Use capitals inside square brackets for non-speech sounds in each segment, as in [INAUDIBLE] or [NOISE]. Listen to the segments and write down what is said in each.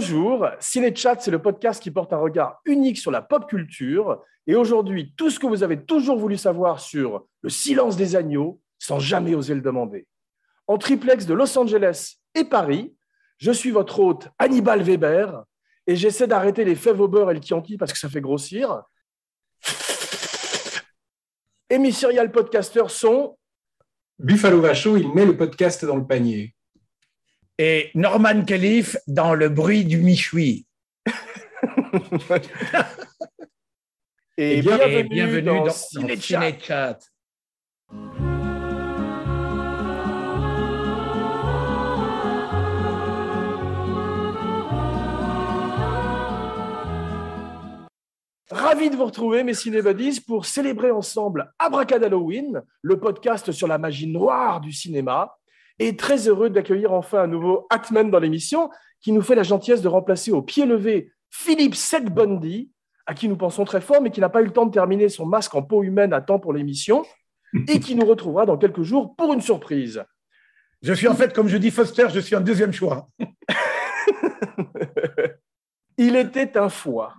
Bonjour, Ciné-Chat, c'est le podcast qui porte un regard unique sur la pop culture. Et aujourd'hui, tout ce que vous avez toujours voulu savoir sur le silence des agneaux sans jamais oser le demander. En triplex de Los Angeles et Paris, je suis votre hôte Hannibal Weber et j'essaie d'arrêter les fèves au beurre et le Chianti parce que ça fait grossir. Et mes serial podcasters sont Buffalo Vacho, il met le podcast dans le panier et Norman Calif dans le bruit du Michui. [LAUGHS] et, bienvenue, dans, dans Ciné-Chat. Ravi de vous retrouver, mes cinébadis, pour célébrer ensemble Abracadalloween, le podcast sur la magie noire du cinéma et très heureux d'accueillir enfin un nouveau Atman dans l'émission qui nous fait la gentillesse de remplacer au pied levé Philippe Sedbondi, à qui nous pensons très fort, mais qui n'a pas eu le temps de terminer son masque en peau humaine à temps pour l'émission, [LAUGHS] et qui nous retrouvera dans quelques jours pour une surprise. Je suis en fait, comme je dis Foster, je suis un deuxième choix. [LAUGHS] Il était un foie,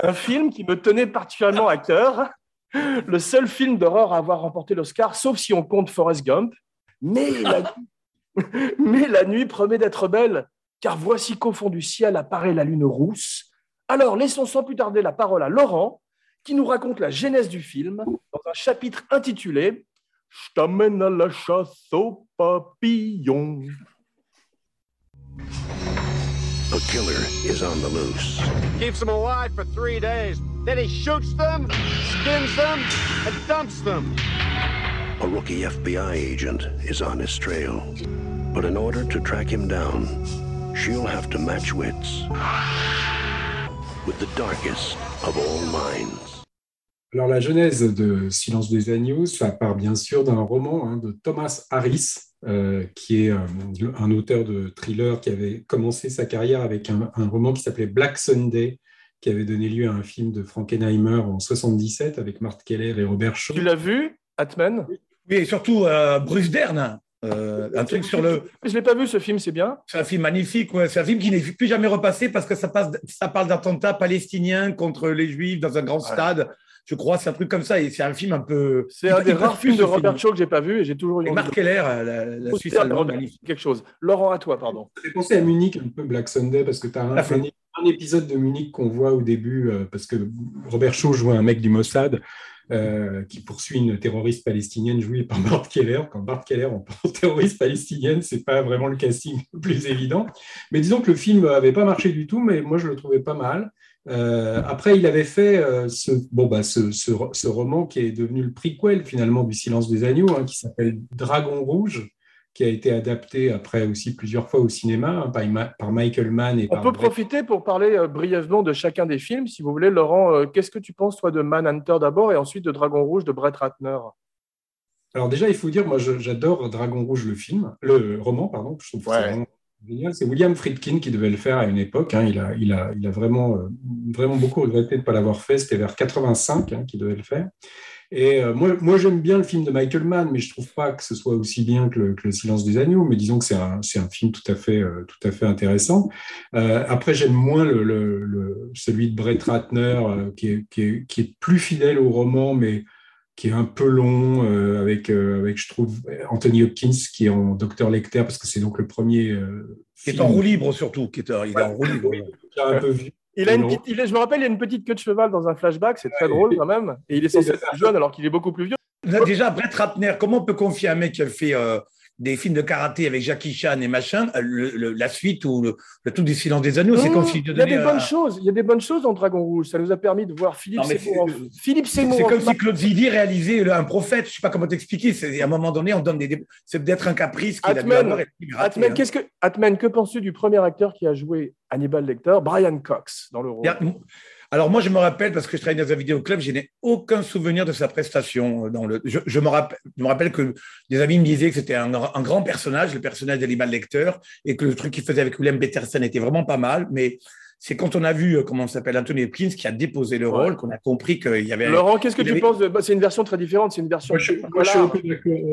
un film qui me tenait particulièrement à cœur, le seul film d'horreur à avoir remporté l'Oscar, sauf si on compte Forrest Gump. Mais la, [LAUGHS] [LAUGHS] Mais la nuit promet d'être belle, car voici qu'au fond du ciel apparaît la lune rousse. Alors laissons sans plus tarder la parole à Laurent, qui nous raconte la genèse du film dans un chapitre intitulé Je t'amène à la chasse aux papillons. A killer is on the loose. Keeps them alive for three days. Then he shoots them, skins them, and dumps them. A rookie FBI agent is on his trail. But in order to track him down, she'll have to match wits with the darkest of all minds. Alors la genèse de Silence des agneaux, ça part bien sûr d'un roman hein, de Thomas Harris, euh, qui est euh, un auteur de thriller qui avait commencé sa carrière avec un, un roman qui s'appelait Black Sunday, qui avait donné lieu à un film de Frankenheimer en 77 avec Mark Keller et Robert Shaw. Tu l'as vu? Atman Oui, et surtout euh, Bruce Dern. Euh, un truc sur le. Je l'ai pas vu ce film, c'est bien. C'est un film magnifique. Ouais. C'est un film qui n'est plus jamais repassé parce que ça passe, ça parle d'attentats palestiniens contre les Juifs dans un grand stade. Je crois, c'est un truc comme ça. Et c'est un film un peu. C'est un des rares films de Robert Shaw que j'ai pas vu et j'ai toujours eu. Et Marc Keller, la, la Suisse allemande, magnifique. Quelque chose. Laurent, à toi, pardon. J'ai pensé à Munich, un peu Black Sunday, parce que tu as un, un, épisode de Munich qu'on voit au début, euh, parce que Robert Shaw jouait un mec du Mossad. Euh, qui poursuit une terroriste palestinienne jouée par Bart Keller. Quand Bart Keller en terroriste palestinienne, c'est pas vraiment le casting le plus évident. Mais disons que le film n'avait pas marché du tout, mais moi je le trouvais pas mal. Euh, après, il avait fait euh, ce, bon, bah, ce, ce, ce, roman qui est devenu le prequel finalement du Silence des Agneaux, hein, qui s'appelle Dragon Rouge, qui a été adapté après aussi plusieurs fois au cinéma hein, par, Michael Mann. Et On peut profiter pour parler euh, brièvement de chacun des films, si vous voulez. Laurent, euh, qu'est-ce que tu penses, toi, de Manhunter d'abord et ensuite de Dragon Rouge de Brett Ratner? Alors déjà, il faut dire, moi, j'adore Dragon Rouge, le film, le roman, pardon, je trouve ouais. génial. C'est William Friedkin qui devait le faire à une époque. Hein. Il, a, il, a, il a vraiment, euh, vraiment beaucoup regretté de ne pas l'avoir fait. C'était vers 85 hein, qu'il devait le faire. Et euh, moi, moi j'aime bien le film de Michael Mann, mais je trouve pas que ce soit aussi bien que Le, Silence des agneaux. Mais disons que c'est un, un, film tout à fait, euh, tout à fait intéressant. Euh, après, j'aime moins le, le, celui de Brett Ratner, qui est, qui, est, qui, est, plus fidèle au roman, mais qui est un peu long, avec, avec, je trouve, Anthony Hopkins, qui est en Docteur Lecter, parce que c'est donc le premier. qui est en roue libre surtout, qui est, il est en roue libre. un peu. Il a une petite, il je me rappelle, il y a une petite queue de cheval dans un flashback, c'est très drôle quand même. Et il est censé être jeune alors qu'il est beaucoup plus vieux. Déjà, Brett Ratner, comment on peut confier à un mec qui a fait euh, des films de karaté avec Jackie Chan et machin, euh, le, la suite ou le, le, tout du silence des anneaux, c'est comme si Il y a des bonnes choses. Il y a des bonnes choses dans Dragon Rouge. Ça nous a permis de voir Philippe Seymour. Philippe Seymour. C'est comme si Claude Zidi réalisait un prophète. Je sais pas comment t'expliquer. À un moment donné, on donne des. C'est peut-être un caprice qu'il a Atman, hein. qu'est-ce que Atman, que penses-tu du premier acteur qui a joué Hannibal Lecter, Brian Cox, dans le rôle? Alors moi, je me rappelle, parce que je travaille dans un vidéoclub, je n'ai aucun souvenir de sa prestation. Le... je, me rappelle, que des amis me disaient que c'était un, grand personnage, le personnage d'Animal Lecter, et que le truc qu'il faisait avec William Peterson était vraiment pas mal, mais c'est quand on a vu, euh, comment s'appelle, Anthony Hopkins qui a déposé le rôle, qu'on a compris qu'il y avait. Laurent, qu'est-ce que tu penses de... Bah, c'est une version très différente, c'est une version. Moi, je,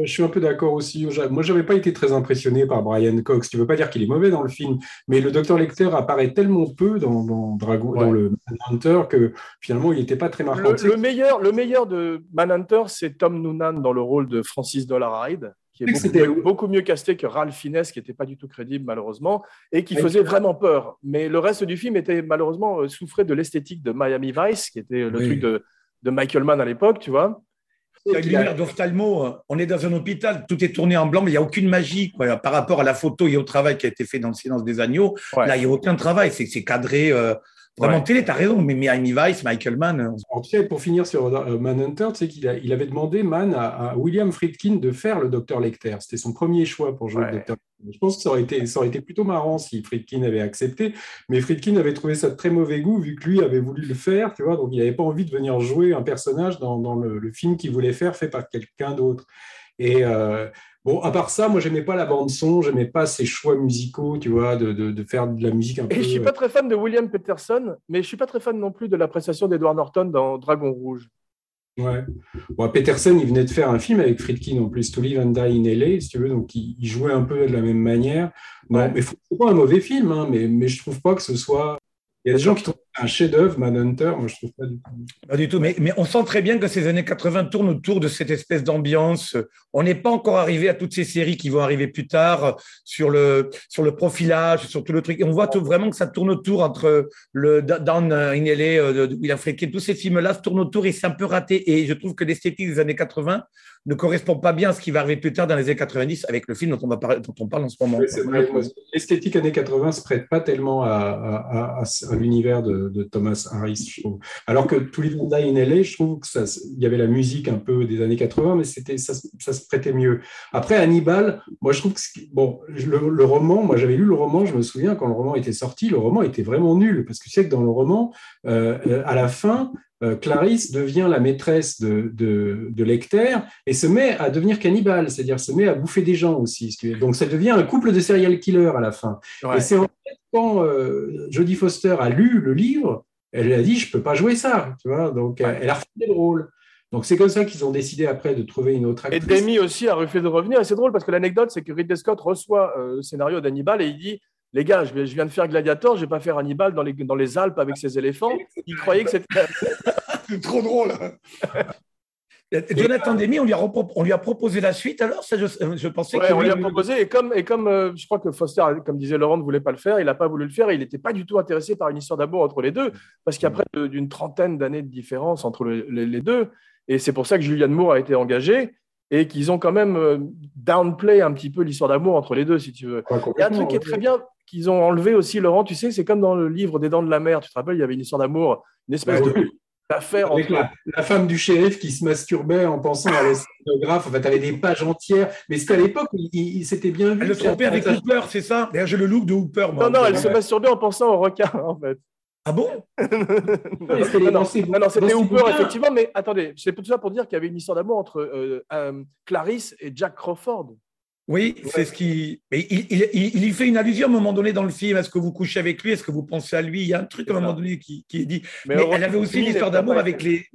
suis un peu d'accord aussi. Moi, j'avais pas été très impressionné par Brian Cox. Tu veux pas dire qu'il est mauvais dans le film, mais le docteur Lecter apparaît tellement peu dans, Dragon, dans le Manhunter que finalement, il n'était pas très marquant. Le, meilleur, le meilleur de Manhunter, c'est Tom Noonan dans le rôle de Francis Dollarhide qui est beaucoup, mieux casté que Ralph Fiennes, qui n'était pas du tout crédible malheureusement, et qui faisait vraiment peur. Mais le reste du film était malheureusement euh, souffrait de l'esthétique de Miami Vice, qui était le truc de, de, Michael Mann à l'époque, tu vois. lumière d'ophtalmo, on est dans un hôpital, tout est tourné en blanc, mais il n'y a aucune magie par rapport à la photo et au travail qui a été fait dans le silence des agneaux. Là, il n'y a aucun travail, c'est cadré. Euh, Vraiment, télé, t'as raison, mais Miami Vice, Michael Mann. Euh, tu sais, pour finir sur euh, Manhunter, tu sais qu'il il avait demandé Mann à, William Friedkin de faire le Docteur Lecter. C'était son premier choix pour jouer le Docteur Je pense que ça aurait, été, ça aurait été plutôt marrant si Friedkin avait accepté, mais Friedkin avait trouvé ça de très mauvais goût vu que lui avait voulu le faire, tu vois, donc il n'avait pas envie de venir jouer un personnage dans, dans le, film qu'il voulait faire fait par quelqu'un d'autre. Et euh, Bon, à part ça, moi, j'aimais pas la bande-son, j'aimais pas ses choix musicaux, tu vois, de, de, faire de la musique un peu. Et je suis pas très fan de William Peterson, mais je suis pas très fan non plus de la prestation d'Edward Norton dans Dragon Rouge. Ouais. Bon, Peterson, il venait de faire un film avec Friedkin en plus, To Live and Die in LA, si tu veux, donc il, jouait un peu de la même manière. Non, mais c'est pas un mauvais film, hein, mais, mais je trouve pas que ce soit il y a des gens qui trouvent un chef-d'œuvre, Manhunter, moi je trouve pas du tout. Pas du tout, mais, mais, on sent très bien que ces années 80 tournent autour de cette espèce d'ambiance. On n'est pas encore arrivé à toutes ces séries qui vont arriver plus tard sur le, sur le profilage, sur tout le truc. Et on voit tout, vraiment que ça tourne autour entre le Down in LA de William Friedkin, tous ces films-là tournent autour et c'est un peu raté. Et je trouve que l'esthétique des années 80 ne correspond pas bien à ce qui va arriver plus tard dans les années 90 avec le film dont on, va parler, dont on parle en ce moment. L'esthétique années 80 ne se prête pas tellement à, à, l'univers de, de, Thomas Harris, je trouve. Alors que tous les Die in LA, je trouve qu'il y avait la musique un peu des années 80, mais c'était ça, ça, se prêtait mieux. Après, Hannibal, moi je trouve que bon, le, roman, moi j'avais lu le roman, je me souviens quand le roman était sorti, le roman était vraiment nul parce que tu sais que dans le roman, euh, euh, à la fin, euh, Clarisse devient la maîtresse de, de, Lecter et se met à devenir cannibale, c'est-à-dire se met à bouffer des gens aussi. Donc ça devient un couple de serial killers à la fin. Et c'est en fait quand euh, Jodie Foster a lu le livre, elle a dit je peux pas jouer ça, tu vois. Donc elle a refait le rôle. Donc c'est comme ça qu'ils ont décidé après de trouver une autre actrice. Et Demi aussi a refait de revenir. Et c'est drôle parce que l'anecdote, c'est que Ridley Scott reçoit euh, le scénario d'Hannibal et il dit les gars, je viens de faire Gladiator, je vais pas faire Hannibal dans les, dans les Alpes avec ses éléphants. Il croyait que c'était. c'est [LAUGHS] trop drôle. Jonathan Demi, on lui, a on lui a proposé la suite, alors? Ça, je, pensais ouais, on lui a proposé, et comme, et comme euh, je crois que Foster, comme disait Laurent, ne voulait pas le faire, il n'a pas voulu le faire, et il n'était pas du tout intéressé par une histoire d'amour entre les deux, parce qu'il y a près d'une trentaine d'années de différence entre les, deux, et c'est pour ça que Julianne Moore a été engagée, et qu'ils ont quand même euh, downplay un petit peu l'histoire d'amour entre les deux, si tu veux. il y a un truc qui est très bien, qu'ils ont enlevé aussi, Laurent, tu sais, c'est comme dans le livre des Dents de la Mer, tu te rappelles, il y avait une histoire d'amour, une espèce de la, femme du shérif qui se masturbait en pensant à l'esténographe, en fait, tu avais des pages entières, mais c'était à l'époque où il, s'était bien vu. Elle le trompait avec Hooper, c'est ça? D'ailleurs, j'ai le look de Hooper. Moi, non, non, elle se masturbait en pensant au requin, en fait. Ah bon? Non, non, c'était Hooper, effectivement, mais attendez, c'est tout ça pour dire qu'il y avait une histoire d'amour entre euh, euh, Clarisse et Jack Crawford. Oui, c'est ce qui. Mais il, il, il, y fait une allusion à un moment donné dans le film. Est-ce que vous couchez avec lui? Est-ce que vous pensez à lui? Il y a un truc à un moment donné qui, qui est dit. Mais, elle avait aussi une histoire d'amour avec les.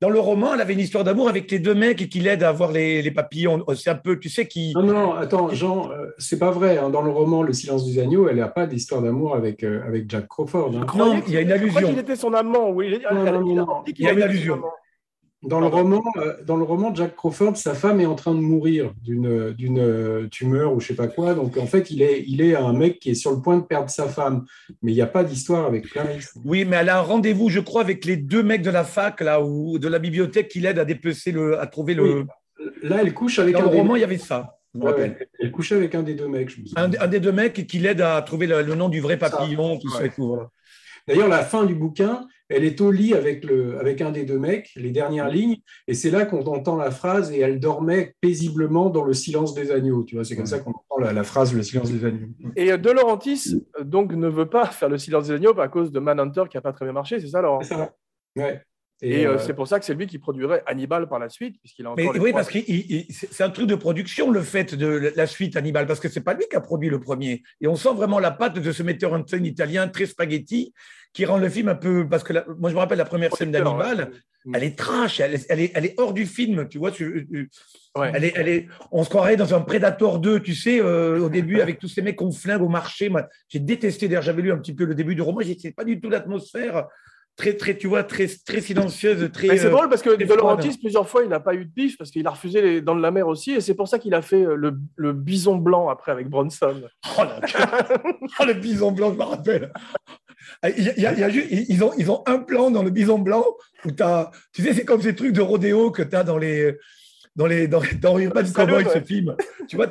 Dans le roman, elle avait une histoire d'amour avec les deux mecs qui l'aident à avoir les, les papillons. C'est un peu, tu sais, qui. Non, non, attends, Jean, euh, c'est pas vrai. Hein. Dans le roman Le silence des agneaux, elle n'a pas d'histoire d'amour avec, euh, avec Jack Crawford. Hein. Non, il y a une allusion. Je crois qu'il était son amant, oui. Il y a une allusion. Dans le, roman, euh, dans le roman, Jack Crawford, sa femme est en train de mourir d'une, d'une euh, tumeur ou je sais pas quoi. Donc, en fait, il est, il est un mec qui est sur le point de perdre sa femme. Mais il n'y a pas d'histoire avec Clarisse. Oui, mais elle a un rendez-vous, je crois, avec les deux mecs de la fac là, ou de la bibliothèque qui l'aident à dépecer le, à trouver le. Là, elle couche avec dans le roman, il y avait ça. elle couchait avec un des deux mecs. Je un, un, des deux mecs qui l'aide à trouver le, nom du vrai papillon, tout ça et tout. Voilà. D'ailleurs, la fin du bouquin, elle est au lit avec, le, avec un des deux mecs, les dernières lignes, et c'est là qu'on entend la phrase et elle dormait paisiblement dans le silence des agneaux. Tu vois, c'est comme ça qu'on entend la, phrase le silence des agneaux. Et De Laurentiis donc ne veut pas faire le silence des agneaux à cause de Manhunter qui n'a pas très bien marché, c'est ça, Laurent? C'est ça. Ouais. Et, euh, c'est pour ça que c'est lui qui produirait Hannibal par la suite, puisqu'il a encore. oui, parce que c'est un truc de production, le fait de la suite Hannibal, parce que c'est pas lui qui a produit le premier. Et on sent vraiment la patte de ce metteur en scène italien très spaghetti, qui rend le film un peu. Parce que moi, je me rappelle la première scène d'Hannibal, elle est trash, elle est, elle, est, elle est, hors du film, tu vois. elle est, elle est, on se croirait dans un Predator 2, tu sais, euh, au début, avec tous ces mecs qu'on flingue au marché. Moi, j'ai détesté, d'ailleurs, j'avais lu un petit peu le début du roman, sais pas du tout l'atmosphère très, très, tu vois, très, très silencieuse. Très, c'est drôle parce que De Laurentiis, plusieurs fois, il n'a pas eu de bif parce qu'il a refusé les Dents de la mer aussi. Et c'est pour ça qu'il a fait euh, le, le, bison blanc après avec Bronson. Oh, [LAUGHS] oh le bison blanc, je me rappelle. Il y a, il y a juste, ils, ont, ils ont un plan dans le bison blanc où tu as, tu sais, c'est comme ces trucs de rodéo que tu as dans les. Dans, les, dans, dans Urban Cowboy, ce film. Tu vois,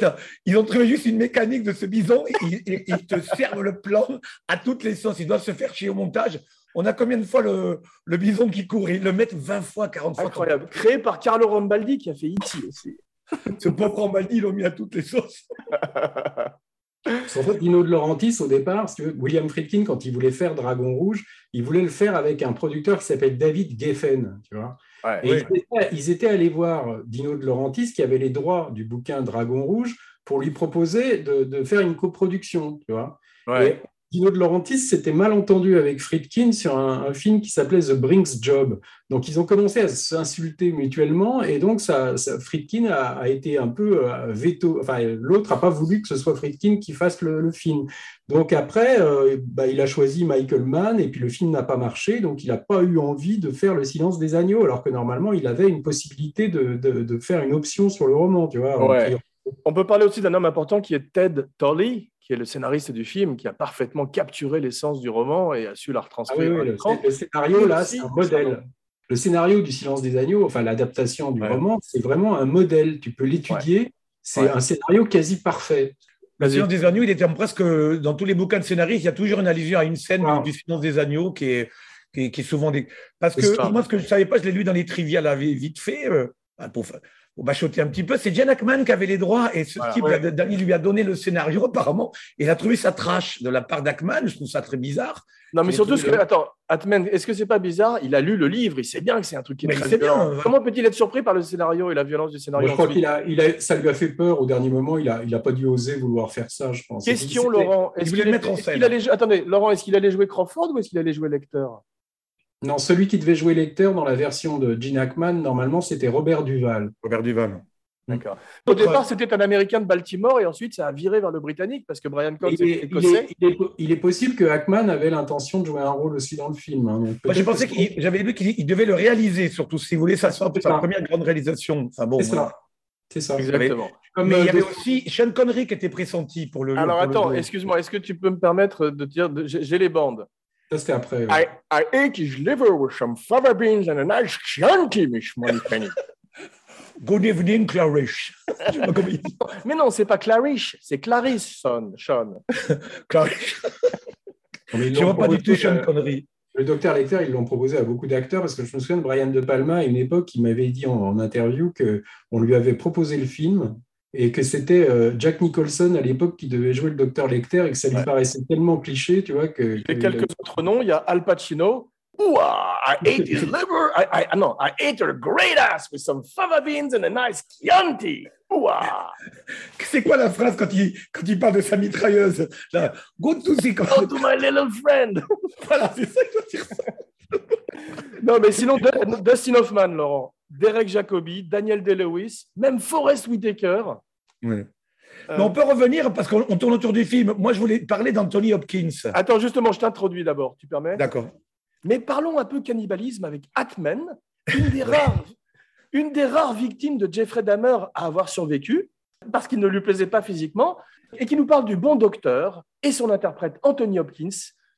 ils ont trouvé juste une mécanique de ce bison et, ils te servent le plan à toutes les sauces. Ils doivent se faire chier au montage on a combien de fois le, bison qui court? Ils le mettent 20 fois, 40 fois. Incroyable. Créé par Carlo Rambaldi qui a fait E.T. aussi. Ce pauvre Rambaldi, ils l'ont mis à toutes les sauces. [LAUGHS] En fait, Dino de Laurentiis, au départ, William Friedkin, quand il voulait faire Dragon Rouge, il voulait le faire avec un producteur qui s'appelle David Geffen. Tu vois et Ils, étaient, allés voir Dino de Laurentiis, qui avait les droits du bouquin Dragon Rouge, pour lui proposer de, faire une coproduction. Tu vois Dino de Laurentiis s'était mal entendu avec Friedkin sur un, film qui s'appelait The Brinks Job. Donc, ils ont commencé à s'insulter mutuellement et donc ça, Friedkin a, été un peu euh, veto. Enfin, l'autre n'a pas voulu que ce soit Friedkin qui fasse le, film. Donc, après, euh, bah, il a choisi Michael Mann et puis le film n'a pas marché. Donc, il n'a pas eu envie de faire Le silence des agneaux alors que normalement, il avait une possibilité de, faire une option sur le roman. Tu vois, On peut parler aussi d'un homme important qui est Ted Tolley, qui est le scénariste du film, qui a parfaitement capturé l'essence du roman et a su la retranscrire ah Le, scénario, là, c'est un modèle. Le scénario du Silence des agneaux, enfin l'adaptation du roman, c'est vraiment un modèle. Tu peux l'étudier. C'est un scénario quasi parfait. Le Silence des agneaux, il était presque dans tous les bouquins de scénaristes, il y a toujours une allusion à une scène du Silence des agneaux qui est, qui est, souvent des. Parce que moi, ce que je ne savais pas, je l'ai lu dans les trivia là, vite fait. Euh, pour, on va choter un petit peu, c'est Jen Ackman qui avait les droits et ce type, Daniel lui a donné le scénario apparemment et il a trouvé ça trash de la part d'Ackman. Je trouve ça très bizarre. Non, mais surtout, ce que, attends, Ackman, est-ce que c'est pas bizarre? Il a lu le livre, il sait bien que c'est un truc qui est très bien. Comment peut-il être surpris par le scénario et la violence du scénario Je crois qu'il a, il a, ça lui a fait peur au dernier moment. Il a, il a pas dû oser vouloir faire ça, je pense. Question, Laurent. Est-ce qu'il mettre en scène. Attendez, Laurent, est-ce qu'il allait jouer Crawford ou est-ce qu'il allait jouer Lecter? Non, celui qui devait jouer Lecter dans la version de Gene Hackman, normalement, c'était Robert Duval. Robert Duval. D'accord. Au départ, c'était un Américain de Baltimore et ensuite ça a viré vers le Britannique parce que Brian Cox est, écossais. Il est, possible que Hackman avait l'intention de jouer un rôle aussi dans le film. Hein, Moi, je pensais qu'il j'avais lu qu'il devait le réaliser, surtout si vous voulez, ça soit sa première grande réalisation. Enfin, bon, c'est ça. C'est ça. Exactement. Comme mais il y euh, avait aussi Sean Connery qui était pressenti pour le. Alors attends, excuse-moi, est-ce que tu peux me permettre de dire, j'ai les bandes. Ça c'était après. I, I ate his liver with some fava beans and a nice Chianti, Miss Moneypenny. Good evening, Clarice. [LAUGHS] Mais non, c'est pas Clarice, c'est Clarisse, Sean. Sean. Clarice. Je ne vois pas du tout Sean Connery. Le docteur Lecter, ils l'ont proposé à beaucoup d'acteurs parce que je me souviens de Brian De Palma à une époque, il m'avait dit en, interview qu'on lui avait proposé le film et que c'était euh, Jack Nicholson à l'époque qui devait jouer le docteur Lecter et que ça lui paraissait tellement cliché, tu vois que. Et quelques autres noms, il y a Al Pacino, I [LAUGHS] ate his liver. I, I, no, I ate her great ass with some fava beans and a nice Chianti. [LAUGHS] C'est quoi la phrase quand il, quand il parle de sa mitrailleuse? Là, Go to see Go to my little friend. [LAUGHS] voilà, c'est ça que je veux dire. non, mais sinon, Dustin Hoffman, Laurent, Derek Jacobi, Daniel Day-Lewis, même Forrest Whitaker. Mais on peut revenir parce qu'on tourne autour du film. Moi, je voulais parler d'Anthony Hopkins. Attends, justement, je t'introduis d'abord, tu permets? D'accord. Mais parlons un peu cannibalisme avec Atman, une des rares, une des rares victimes de Jeffrey Dahmer à avoir survécu, parce qu'il ne lui plaisait pas physiquement, et qui nous parle du bon docteur et son interprète Anthony Hopkins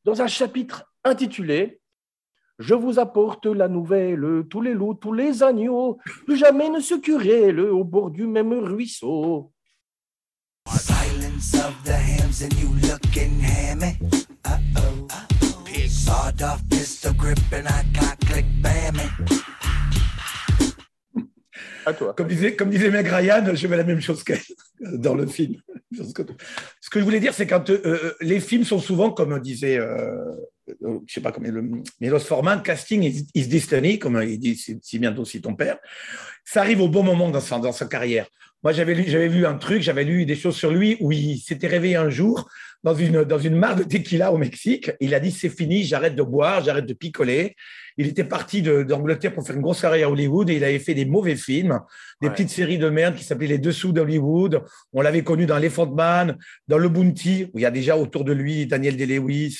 dans un chapitre intitulé Je vous apporte la nouvelle, tous les loups, tous les agneaux, plus jamais ne se querellent au bord du même ruisseau. À toi. Comme disait, comme disait Meg Ryan, je mets la même chose qu'elle [LAUGHS] dans le film. Ce que je voulais dire, c'est quand euh, les films sont souvent, comme disait euh, euh, je sais pas comment, le, Milos Forman, casting is, destiny, comme il dit si, bientôt aussi ton père. Ça arrive au bon moment dans sa, dans sa carrière. Moi, j'avais lu, j'avais vu un truc, j'avais lu des choses sur lui où il s'était réveillé un jour dans une, dans une mare de tequila au Mexique. Il a dit c'est fini, j'arrête de boire, j'arrête de picoler. Il était parti d'Angleterre pour faire une grosse carrière à Hollywood et il avait fait des mauvais films, des petites séries de merde qui s'appelaient Les Dessous d'Hollywood. On l'avait connu dans Elephant Man, dans Le Bounty, où il y a déjà autour de lui Daniel Day-Lewis.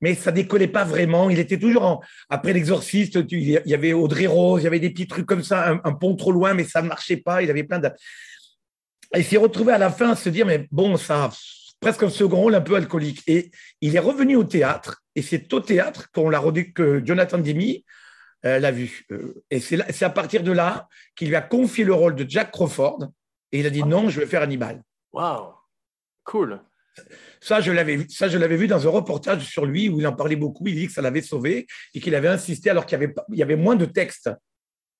Mais ça décollait pas vraiment. Il était toujours en, après l'exorciste, il y avait Audrey Rose, il y avait des petits trucs comme ça, un, un pont trop loin, mais ça ne marchait pas. Il avait plein de, il s'est retrouvé à la fin à se dire, mais bon, ça, presque un second rôle un peu alcoolique. Et il est revenu au théâtre, et c'est au théâtre qu'on l'a que Jonathan Demi euh, l'a vu. Euh, et c'est à partir de là qu'il lui a confié le rôle de Jack Crawford, et il a dit non, je vais faire Hannibal. Waouh, cool. Ça, je l'avais vu, ça, je l'avais vu dans un reportage sur lui où il en parlait beaucoup. Il dit que ça l'avait sauvé et qu'il avait insisté alors qu'il y avait, il y avait moins de texte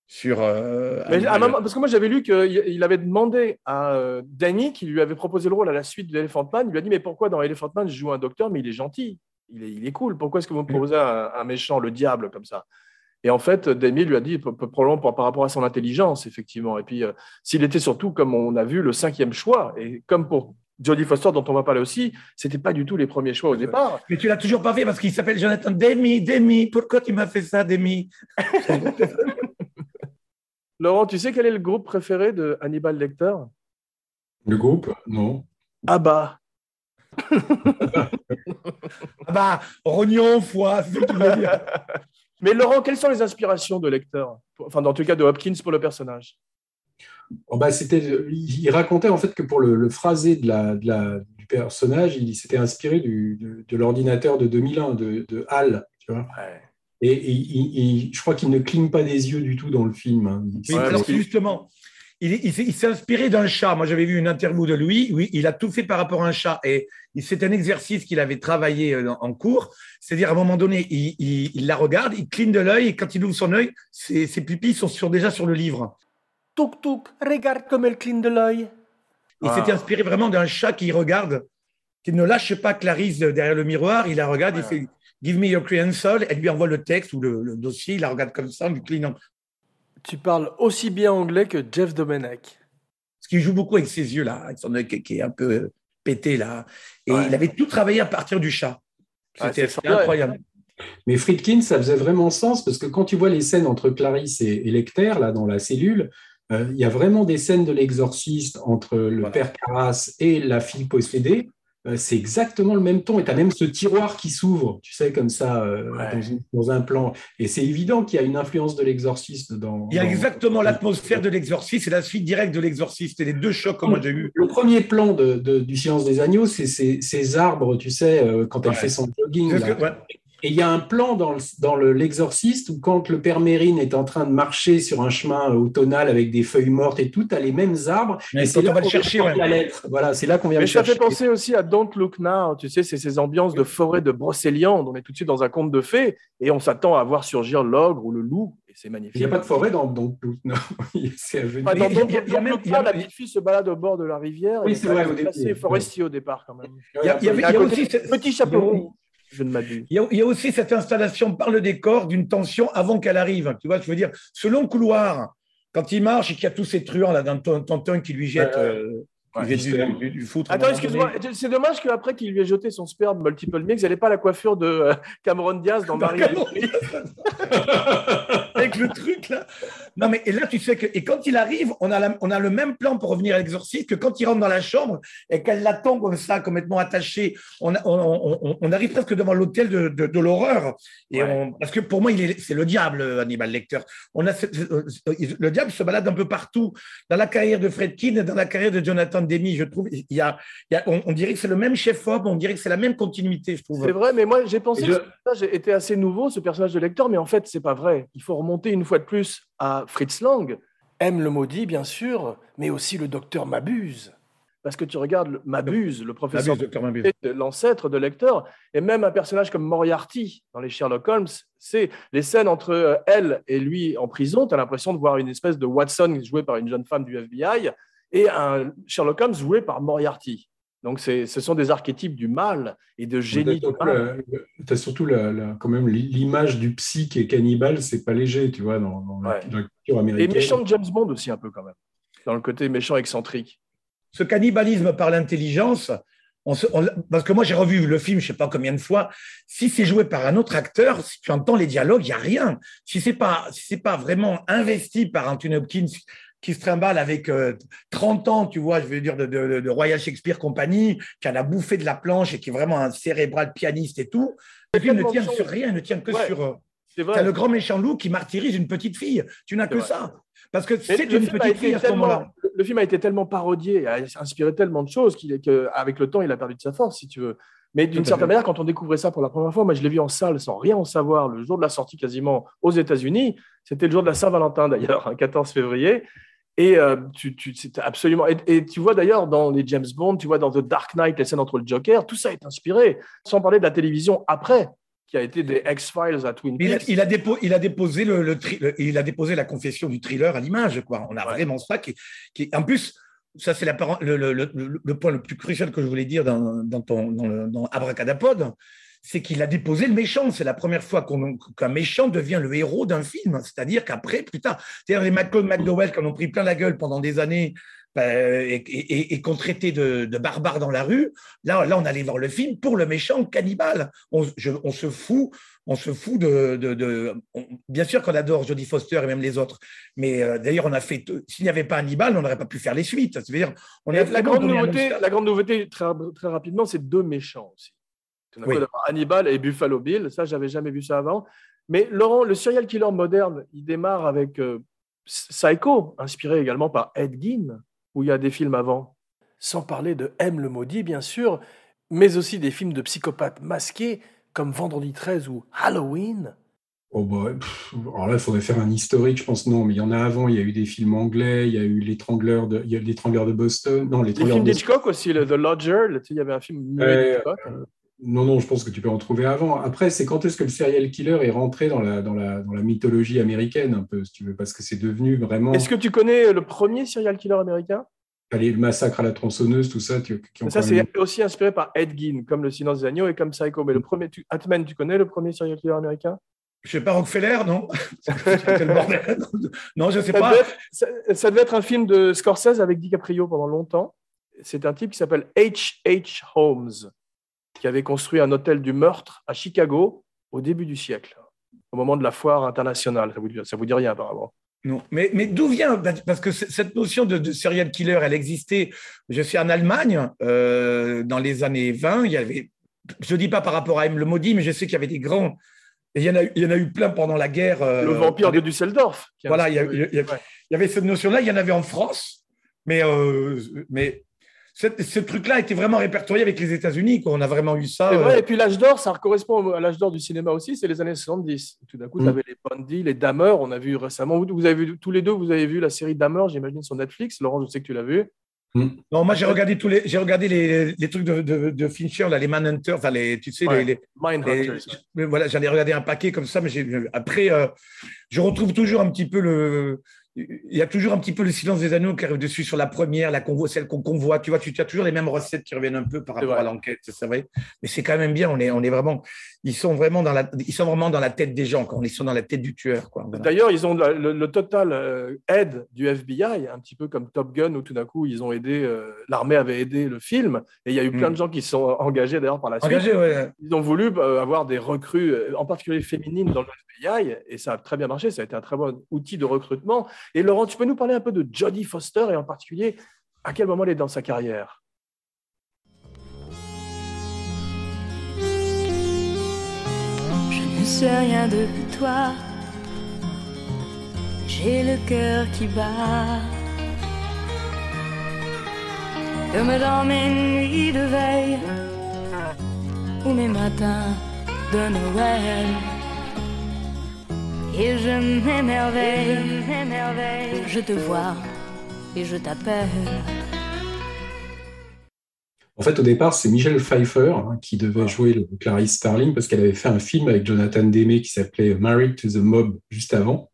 sur. Euh, parce que moi, j'avais lu qu'il avait demandé à euh, Danny, qui lui avait proposé le rôle à la suite de Elephant Man, il lui a dit Mais pourquoi dans Elephant Man, je joue un docteur, mais il est gentil, il est, il est cool, pourquoi est-ce que vous me proposez un, méchant, le diable, comme ça? Et en fait, Danny lui a dit, probablement par rapport à son intelligence, effectivement. Et puis, euh, s'il était surtout, comme on a vu, le cinquième choix, et comme pour Jodie Foster, dont on va parler aussi, c'était pas du tout les premiers choix au départ. Mais tu l'as toujours pas fait parce qu'il s'appelle Jonathan Demi. Demi, pourquoi tu m'as fait ça, Demi? [LAUGHS] Laurent, tu sais quel est le groupe préféré de Hannibal Lecter? Le groupe? Non. Ah bah. [LAUGHS] ah bah, rognon, foie, c'est dire. [LAUGHS] Mais Laurent, quelles sont les inspirations de Lecter? Enfin, dans tout cas, de Hopkins pour le personnage oh bah, Il racontait en fait que pour le, phrasé de la, du personnage, il s'était inspiré de, l'ordinateur de 2001, de, de Hall. Tu vois et, je crois qu'il ne cligne pas des yeux du tout dans le film. Hein. justement, il, s'est inspiré d'un chat. Moi, j'avais vu une interview de lui. Oui, il a tout fait par rapport à un chat. Et c'est un exercice qu'il avait travaillé euh, en cours. C'est-à-dire, à un moment donné, il, la regarde, il cligne de l'œil, et quand il ouvre son œil, ses, pupilles sont déjà sur le livre. Touk touk, regarde comme elle cligne de l'œil. Il s'était inspiré vraiment d'un chat qui regarde, qui ne lâche pas Clarisse derrière le miroir. Il la regarde, il fait Give me your credential, elle lui envoie le texte ou le, dossier, il la regarde comme ça, lui clignant. Tu parles aussi bien anglais que Jeff Domenech. Parce qu'il joue beaucoup avec ses yeux, là, avec son œil qui est un peu euh, pété, là. Et il avait tout travaillé à partir du chat. C'était incroyable. Mais Friedkin, ça faisait vraiment sens parce que quand tu vois les scènes entre Clarisse et, Lecter, là, dans la cellule, euh, il y a vraiment des scènes de l'exorciste entre le père Carras et la fille possédée. Euh, c'est exactement le même ton. Et tu as même ce tiroir qui s'ouvre, tu sais, comme ça, euh, dans, un plan. Et c'est évident qu'il y a une influence de l'exorciste dans. Il y a exactement l'atmosphère de l'exorciste et la suite directe de l'exorciste. Et les deux chocs que moi j'ai eu. Le premier plan de, du Silence des Agneaux, c'est ces, arbres, tu sais, euh, quand elle fait son jogging. Et il y a un plan dans, dans l'exorciste où quand le père Mérine est en train de marcher sur un chemin automnal avec des feuilles mortes et tout, tu as les mêmes arbres. et c'est là qu'on va chercher la lettre. Voilà, c'est là qu'on vient Mais ça fait penser aussi à Don't Look Now. Tu sais, c'est ces ambiances de forêt de brocéliande. On est tout de suite dans un conte de fées et on s'attend à voir surgir l'ogre ou le loup. Et c'est magnifique. Il n'y a pas de forêt dans Don't Look Now. c'est à dans Don't Look Now, la petite fille se balade au bord de la rivière. Oui, c'est vrai. C'est forestier au départ quand même. Il y a, aussi petit chapeau je ne m'abuse. Il, y, a, aussi cette installation par le décor d'une tension avant qu'elle arrive. Tu vois, je veux dire, ce long couloir, quand il marche et qu'il y a tous ces truands là dans Tonton qui lui jette. Euh, du, Attends, excuse-moi, c'est dommage qu'après qu'il lui ait jeté son sperme multiple mix, elle n'ait pas la coiffure de euh, Cameron Diaz dans Marie. [LAUGHS] Avec le truc là. Non, mais et là, tu sais que. Et quand il arrive, on a, on a le même plan pour revenir à l'exorciste que quand il rentre dans la chambre et qu'elle l'attend comme ça, complètement attachée. On, on, on, arrive presque devant l'hôtel de, de, l'horreur. Et parce que pour moi, c'est le diable, Hannibal Lecter. On a euh, le diable se balade un peu partout dans la carrière de Fredkin et dans la carrière de Jonathan Demi. Je trouve, il y a, on, dirait que c'est le même chef-op, on dirait que c'est la même continuité, je trouve. C'est vrai, mais moi, j'ai pensé que ce personnage était assez nouveau, ce personnage de Lecter, mais en fait, c'est pas vrai. Il faut remonter une fois de plus à Fritz Lang, aime le maudit, bien sûr, mais aussi le docteur Mabuse. Parce que tu regardes Mabuse, le professeur, l'ancêtre de Lecter, et même un personnage comme Moriarty dans les Sherlock Holmes, c'est les scènes entre euh, elle et lui en prison. Tu as l'impression de voir une espèce de Watson joué par une jeune femme du FBI et un Sherlock Holmes joué par Moriarty. Donc, ce sont des archétypes du mal et de génie tu as surtout la, quand même l'image du psy qui est cannibale, c'est pas léger, tu vois, dans, la, culture américaine. Et méchant de James Bond aussi, un peu quand même, dans le côté méchant excentrique. Ce cannibalisme par l'intelligence, parce que moi j'ai revu le film, je sais pas combien de fois. Si c'est joué par un autre acteur, si tu entends les dialogues, il y a rien. Si c'est pas, si c'est pas vraiment investi par Anthony Hopkins qui se trimballe avec 30 euh, ans, tu vois, je veux dire, de, Royal Shakespeare Company, qui en a bouffé de la planche et qui est vraiment un cérébral pianiste et tout. Le film ne tient sur rien, ne tient que sur. Euh, c'est le grand méchant loup qui martyrise une petite fille. Tu n'as que ça. Parce que c'est une petite fille à ce moment-là. Le film a été tellement parodié, a inspiré tellement de choses qu'avec le temps, il a perdu de sa force, si tu veux. Mais d'une certaine manière, quand on découvrait ça pour la première fois, moi je l'ai vu en salle sans rien en savoir, le jour de la sortie quasiment aux États-Unis. C'était le jour de la Saint-Valentin d'ailleurs, [LAUGHS] 14 février. Et euh, tu, tu absolument. Et, tu vois d'ailleurs dans les James Bond, tu vois dans The Dark Knight, les scènes entre le Joker, tout ça est inspiré. Sans parler de la télévision après, qui a été des X-Files à Twin Peaks. Il a, il a, déposé, le, il a déposé la confession du thriller à l'image. Quoi. On a vraiment ça qui, qui En plus, ça, c'est le, le, point le plus crucial que je voulais dire dans, dans, ton, dans, dans Abracadapod c'est qu'il a déposé le méchant. C'est la première fois qu'un méchant devient le héros d'un film. C'est-à-dire qu'après, plus tard, les McCall McDowell qui en ont pris plein la gueule pendant des années ben, et, qu'on traitait de, barbares dans la rue, là, là, on allait voir le film pour le méchant cannibale. On, se fout. On se fout de. bien sûr qu'on adore Jodie Foster et même les autres, mais euh, d'ailleurs, on a fait. S'il n'y avait pas Hannibal, on n'aurait pas pu faire les suites. dire on la, grande nouveauté, la grande nouveauté, très, très rapidement, c'est deux méchants aussi. Hannibal et Buffalo Bill, ça, j'avais jamais vu ça avant. Mais Laurent, le serial killer moderne, il démarre avec euh, Psycho, inspiré également par Ed Gein, où il y a des films avant. Sans parler de M le maudit, bien sûr, mais aussi des films de psychopathes masqués comme Vendredi 13 ou Halloween. Oh bah, alors là, il faudrait faire un historique, je pense. Non, mais il y en a avant. Il y a eu des films anglais. Il y a eu l'étrangleur de, il y a l'étrangleur de Boston. Non, l'étrangleur. Les films d'Hitchcock aussi, The Lodger. Il y avait un film. Non, non, je pense que tu peux en trouver avant. Après, c'est quand est-ce que le serial killer est rentré dans la, dans la, dans la mythologie américaine, un peu, si tu veux, parce que c'est devenu vraiment. Est-ce que tu connais le premier serial killer américain? Le massacre à la tronçonneuse, tout ça. Tu, ça, c'est aussi inspiré par Ed Gein, comme Le Silence des Agneaux et comme Psycho. Mais le premier, tu... Atman, tu connais le premier serial killer américain? Je sais pas, Rockefeller, non? [LAUGHS] Non, je sais pas. ça, ça, devait être un film de Scorsese avec DiCaprio pendant longtemps. C'est un type qui s'appelle H. H. Holmes qui avait construit un hôtel du meurtre à Chicago au début du siècle, au moment de la foire internationale. Ça vous, ça vous dit rien apparemment. Non, mais, mais d'où vient Parce que cette notion de, serial killer, elle existait. Je suis en Allemagne euh, dans les années 20. Il y avait, je ne dis pas par rapport à M. le Maudit, mais je sais qu'il y avait des grands. il y, en a, il y en a eu plein pendant la guerre. Euh, le vampire de Düsseldorf. Voilà, il y, avait cette notion-là. Il y en avait en France, mais, euh, mais ce truc-là était vraiment répertorié avec les États-Unis. On a vraiment eu ça. Vrai, euh, Et puis l'âge d'or, ça correspond à l'âge d'or du cinéma aussi, c'est les années 70. Tout d'un coup, tu mm. avais les Bundy, les Dahmer. On a vu récemment, vous avez vu tous les deux, vous avez vu la série Dahmer, j'imagine, sur Netflix. Laurent, je sais que tu l'as vu. Mm. Non, moi j'ai regardé tous les, j'ai regardé les, les, trucs de, de, Fincher, là, les Manhunter, enfin les, tu sais les, les voilà, j'en ai regardé un paquet comme ça, mais après, euh, je retrouve toujours un petit peu le, il y a toujours un petit peu le silence des anneaux qui arrive dessus sur la première, la convoi, celle qu'on convoit. Tu vois, tu, as toujours les mêmes recettes qui reviennent un peu par rapport à l'enquête, c'est vrai. Mais c'est quand même bien. On est, on est vraiment, ils sont vraiment dans la, ils sont vraiment dans la tête des gens quand ils sont dans la tête du tueur. D'ailleurs, ils ont le, total euh, aide du FBI, un petit peu comme Top Gun où tout d'un coup ils ont aidé, euh, l'armée avait aidé le film et il y a eu plein mm. de gens qui se sont engagés d'ailleurs par la suite. Ils ont voulu euh, avoir des recrues, en particulier féminines dans le FBI et ça a très bien marché. Ça a été un très bon outil de recrutement. Et Laurent, tu peux nous parler un peu de Jodie Foster et en particulier à quel moment elle est dans sa carrière? Sais rien de toi. J'ai le cœur qui bat. Comme dans mes nuits de veille ou mes matins de Noël. Et je m'émerveille, je te vois et je t'appelle. En fait, au départ, c'est Michelle Pfeiffer hein, qui devait jouer le Clarice Starling parce qu'elle avait fait un film avec Jonathan Demme qui s'appelait Married to the Mob juste avant.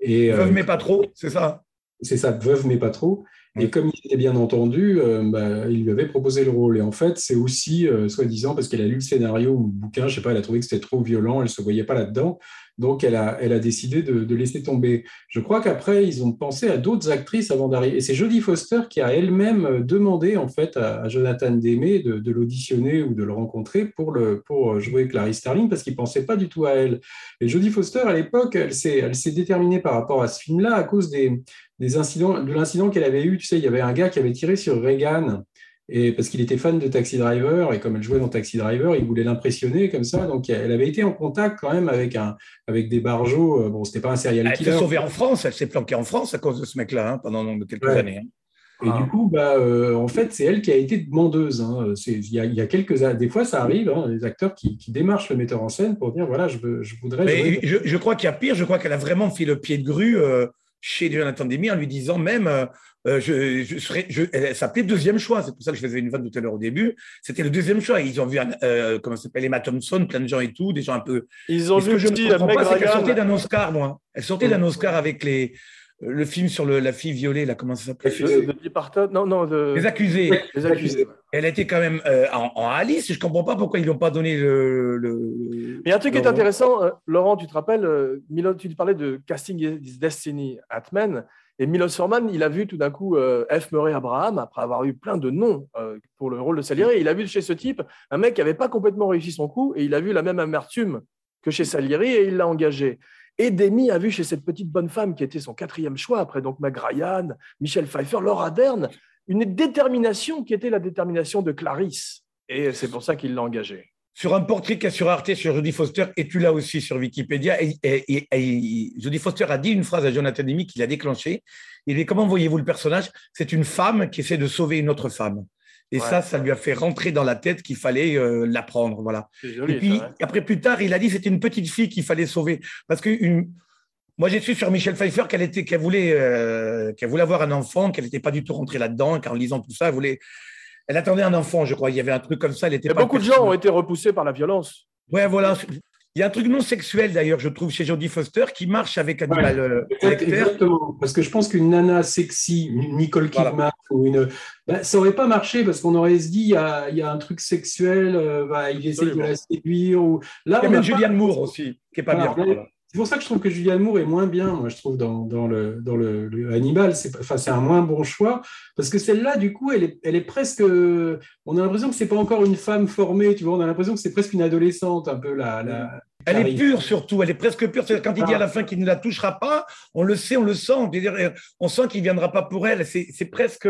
Et, Veuve euh, mais pas trop, c'est ça? C'est ça, Veuve mais pas trop. Et comme il était bien entendu, euh, bah, il lui avait proposé le rôle. Et en fait, c'est aussi, euh, soi-disant, parce qu'elle a lu le scénario ou le bouquin, je sais pas, elle a trouvé que c'était trop violent, elle se voyait pas là-dedans. Donc, elle a, elle a décidé de, laisser tomber. Je crois qu'après, ils ont pensé à d'autres actrices avant d'arriver. Et c'est Jodie Foster qui a elle-même demandé, en fait, à, Jonathan Demme de, l'auditionner ou de le rencontrer pour, le, pour jouer Clarice Starling, parce qu'il pensait pas du tout à elle. Et Jodie Foster, à l'époque, elle s'est, elle s'est déterminée par rapport à ce film-là à cause des, des incidents, de l'incident qu'elle avait eu. Tu sais, il y avait un gars qui avait tiré sur Reagan et parce qu'il était fan de Taxi Driver et comme elle jouait dans Taxi Driver, il voulait l'impressionner comme ça. Donc elle avait été en contact quand même avec un avec des barjots. Euh, bon, c'était pas un serial killer. Elle s'est sauvée en France. Elle s'est planquée en France à cause de ce mec-là hein, pendant quelques années. Hein. Et du coup, bah, euh, en fait, c'est elle qui a été demandeuse. Hein. Il y, y, a quelques des fois, ça arrive, hein, les acteurs qui, qui, démarchent le metteur en scène pour dire voilà, je, veux, je voudrais. Mais je, je, crois qu'il y a pire. Je crois qu'elle a vraiment fait le pied de grue. Euh, chez Jonathan Demi en lui disant même euh, je, je serais, je, elle s'appelait deuxième choix. C'est pour ça que je faisais une vanne tout à l'heure au début. C'était le deuxième choix. Ils ont vu, euh, comment s'appelle, Emma Thompson, plein de gens et tout, des gens un peu. Ils ont vu que je ne comprends pas, c'est qu'elle sortait d'un Oscar, moi. Elle sortait d'un Oscar avec les, le film sur le, la fille violée, là, comment ça s'appelle? De, Non, non, de... Les accusés. Les accusés. Elle était quand même euh, en, en, Alice. Je ne comprends pas pourquoi ils lui ont pas donné le. le Mais un truc qui est intéressant, euh, Laurent, tu te rappelles, euh, Milo, tu parlais de Casting is Destiny Atman. Et Milos Forman, il a vu tout d'un coup F. Murray Abraham, après avoir eu plein de noms pour le rôle de Salieri. Il a vu chez ce type un mec qui n'avait pas complètement réussi son coup, et il a vu la même amertume que chez Salieri, et il l'a engagé. Et Demi a vu chez cette petite bonne femme qui était son quatrième choix, après donc Meg Ryan, Michel Pfeiffer, Laura Dern, une détermination qui était la détermination de Clarisse. Et c'est pour ça qu'il l'a engagé sur un portrait qu'il y a sur Arte sur Jodie Foster, et tu l'as aussi sur Wikipédia, et, Jodie Foster a dit une phrase à Jonathan Demi qui l'a déclenché. Il dit Comment voyez-vous le personnage? C'est une femme qui essaie de sauver une autre femme. Et ça, ça lui a fait rentrer dans la tête qu'il fallait euh, l'apprendre. Voilà. et puis, après, plus tard, il a dit c'était une petite fille qu'il fallait sauver. Parce que une... moi, j'ai su sur Michel Pfeiffer qu'elle était, qu'elle voulait, euh, qu'elle voulait avoir un enfant, qu'elle n'était pas du tout rentrée là-dedans, qu'en lisant tout ça, elle voulait elle attendait un enfant, je crois. Il y avait un truc comme ça. Elle était beaucoup de gens ont été repoussés par la violence. Ouais, voilà. Il y a un truc non sexuel d'ailleurs, je trouve, chez Jodie Foster qui marche avec Hannibal euh, Exactement, parce que je pense qu'une nana sexy, Nicole Kidman ou une, bah, ça aurait pas marché parce qu'on aurait se dit il y a, y a, un truc sexuel, euh, bah, il essaie de la séduire ou là. Il y a même Julianne Moore aussi, qui est pas bien. C'est pour ça que je trouve que Julianne Moore est moins bien, moi, je trouve, dans, dans le, dans le, Hannibal. C'est enfin, un moins bon choix, parce que celle-là, du coup, elle est, elle est presque. On a l'impression que c'est pas encore une femme formée, tu vois, on a l'impression que c'est presque une adolescente, un peu la. la elle est pure surtout, elle est presque pure. Quand il dit à la fin qu'il ne la touchera pas, on le sait, on le sent. On sent qu'il ne viendra pas pour elle. C'est presque.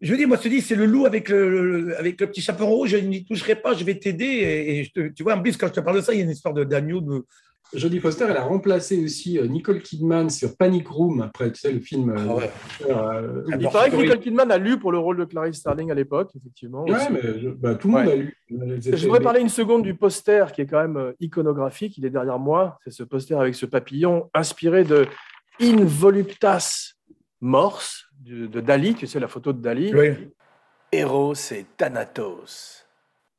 Je veux dire, moi, je te dis, c'est le loup avec le, avec le petit chaperon rouge, je n'y toucherai pas, je vais t'aider. Et, tu vois, en plus, quand je te parle de ça, il y a une histoire d'agneau, de, Jodie Foster, elle a remplacé aussi euh, Nicole Kidman sur Panic Room, après, tu sais, le film. Euh, ah euh, il paraît que Nicole Kidman a lu pour le rôle de Clarice Starling à l'époque, effectivement. Oui, mais bah, tout le monde a lu. Je voudrais parler une seconde du poster qui est quand même iconographique. Il est derrière moi. C'est ce poster avec ce papillon inspiré de In Voluptas Mors de, Dali. Tu sais, la photo de Dali. Oui. Eros et Thanatos.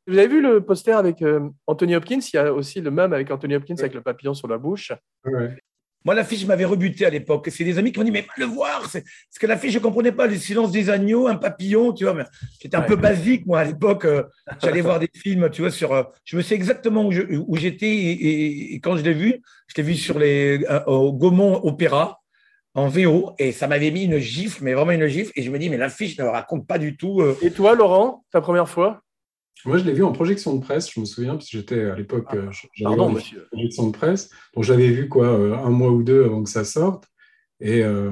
Vous avez vu le poster avec euh, Anthony Hopkins? Il y a aussi le même avec Anthony Hopkins avec le papillon sur la bouche. Moi, l'affiche m'avait rebuté à l'époque. C'est des amis qui m'ont dit, mais le voir Parce que l'affiche, je ne comprenais pas. Le silence des agneaux, un papillon, tu vois. J'étais un peu basique, moi, à l'époque. Euh, j'allais voir des films, tu vois, sur. Euh, je me sais exactement où j'étais et, quand je l'ai vu, je l'ai vu sur les, au Gaumont Opéra en VO et ça m'avait mis une gifle, mais vraiment une gifle. Et je me dis, mais l'affiche ne raconte pas du tout. Et toi, Laurent, ta première fois? Moi, je l'ai vu en projection de presse, je me souviens, parce que j'étais à l'époque, ah, euh, j'avais en projection de presse. Donc, j'avais vu quoi, euh, un mois ou deux avant que ça sorte. Et, euh,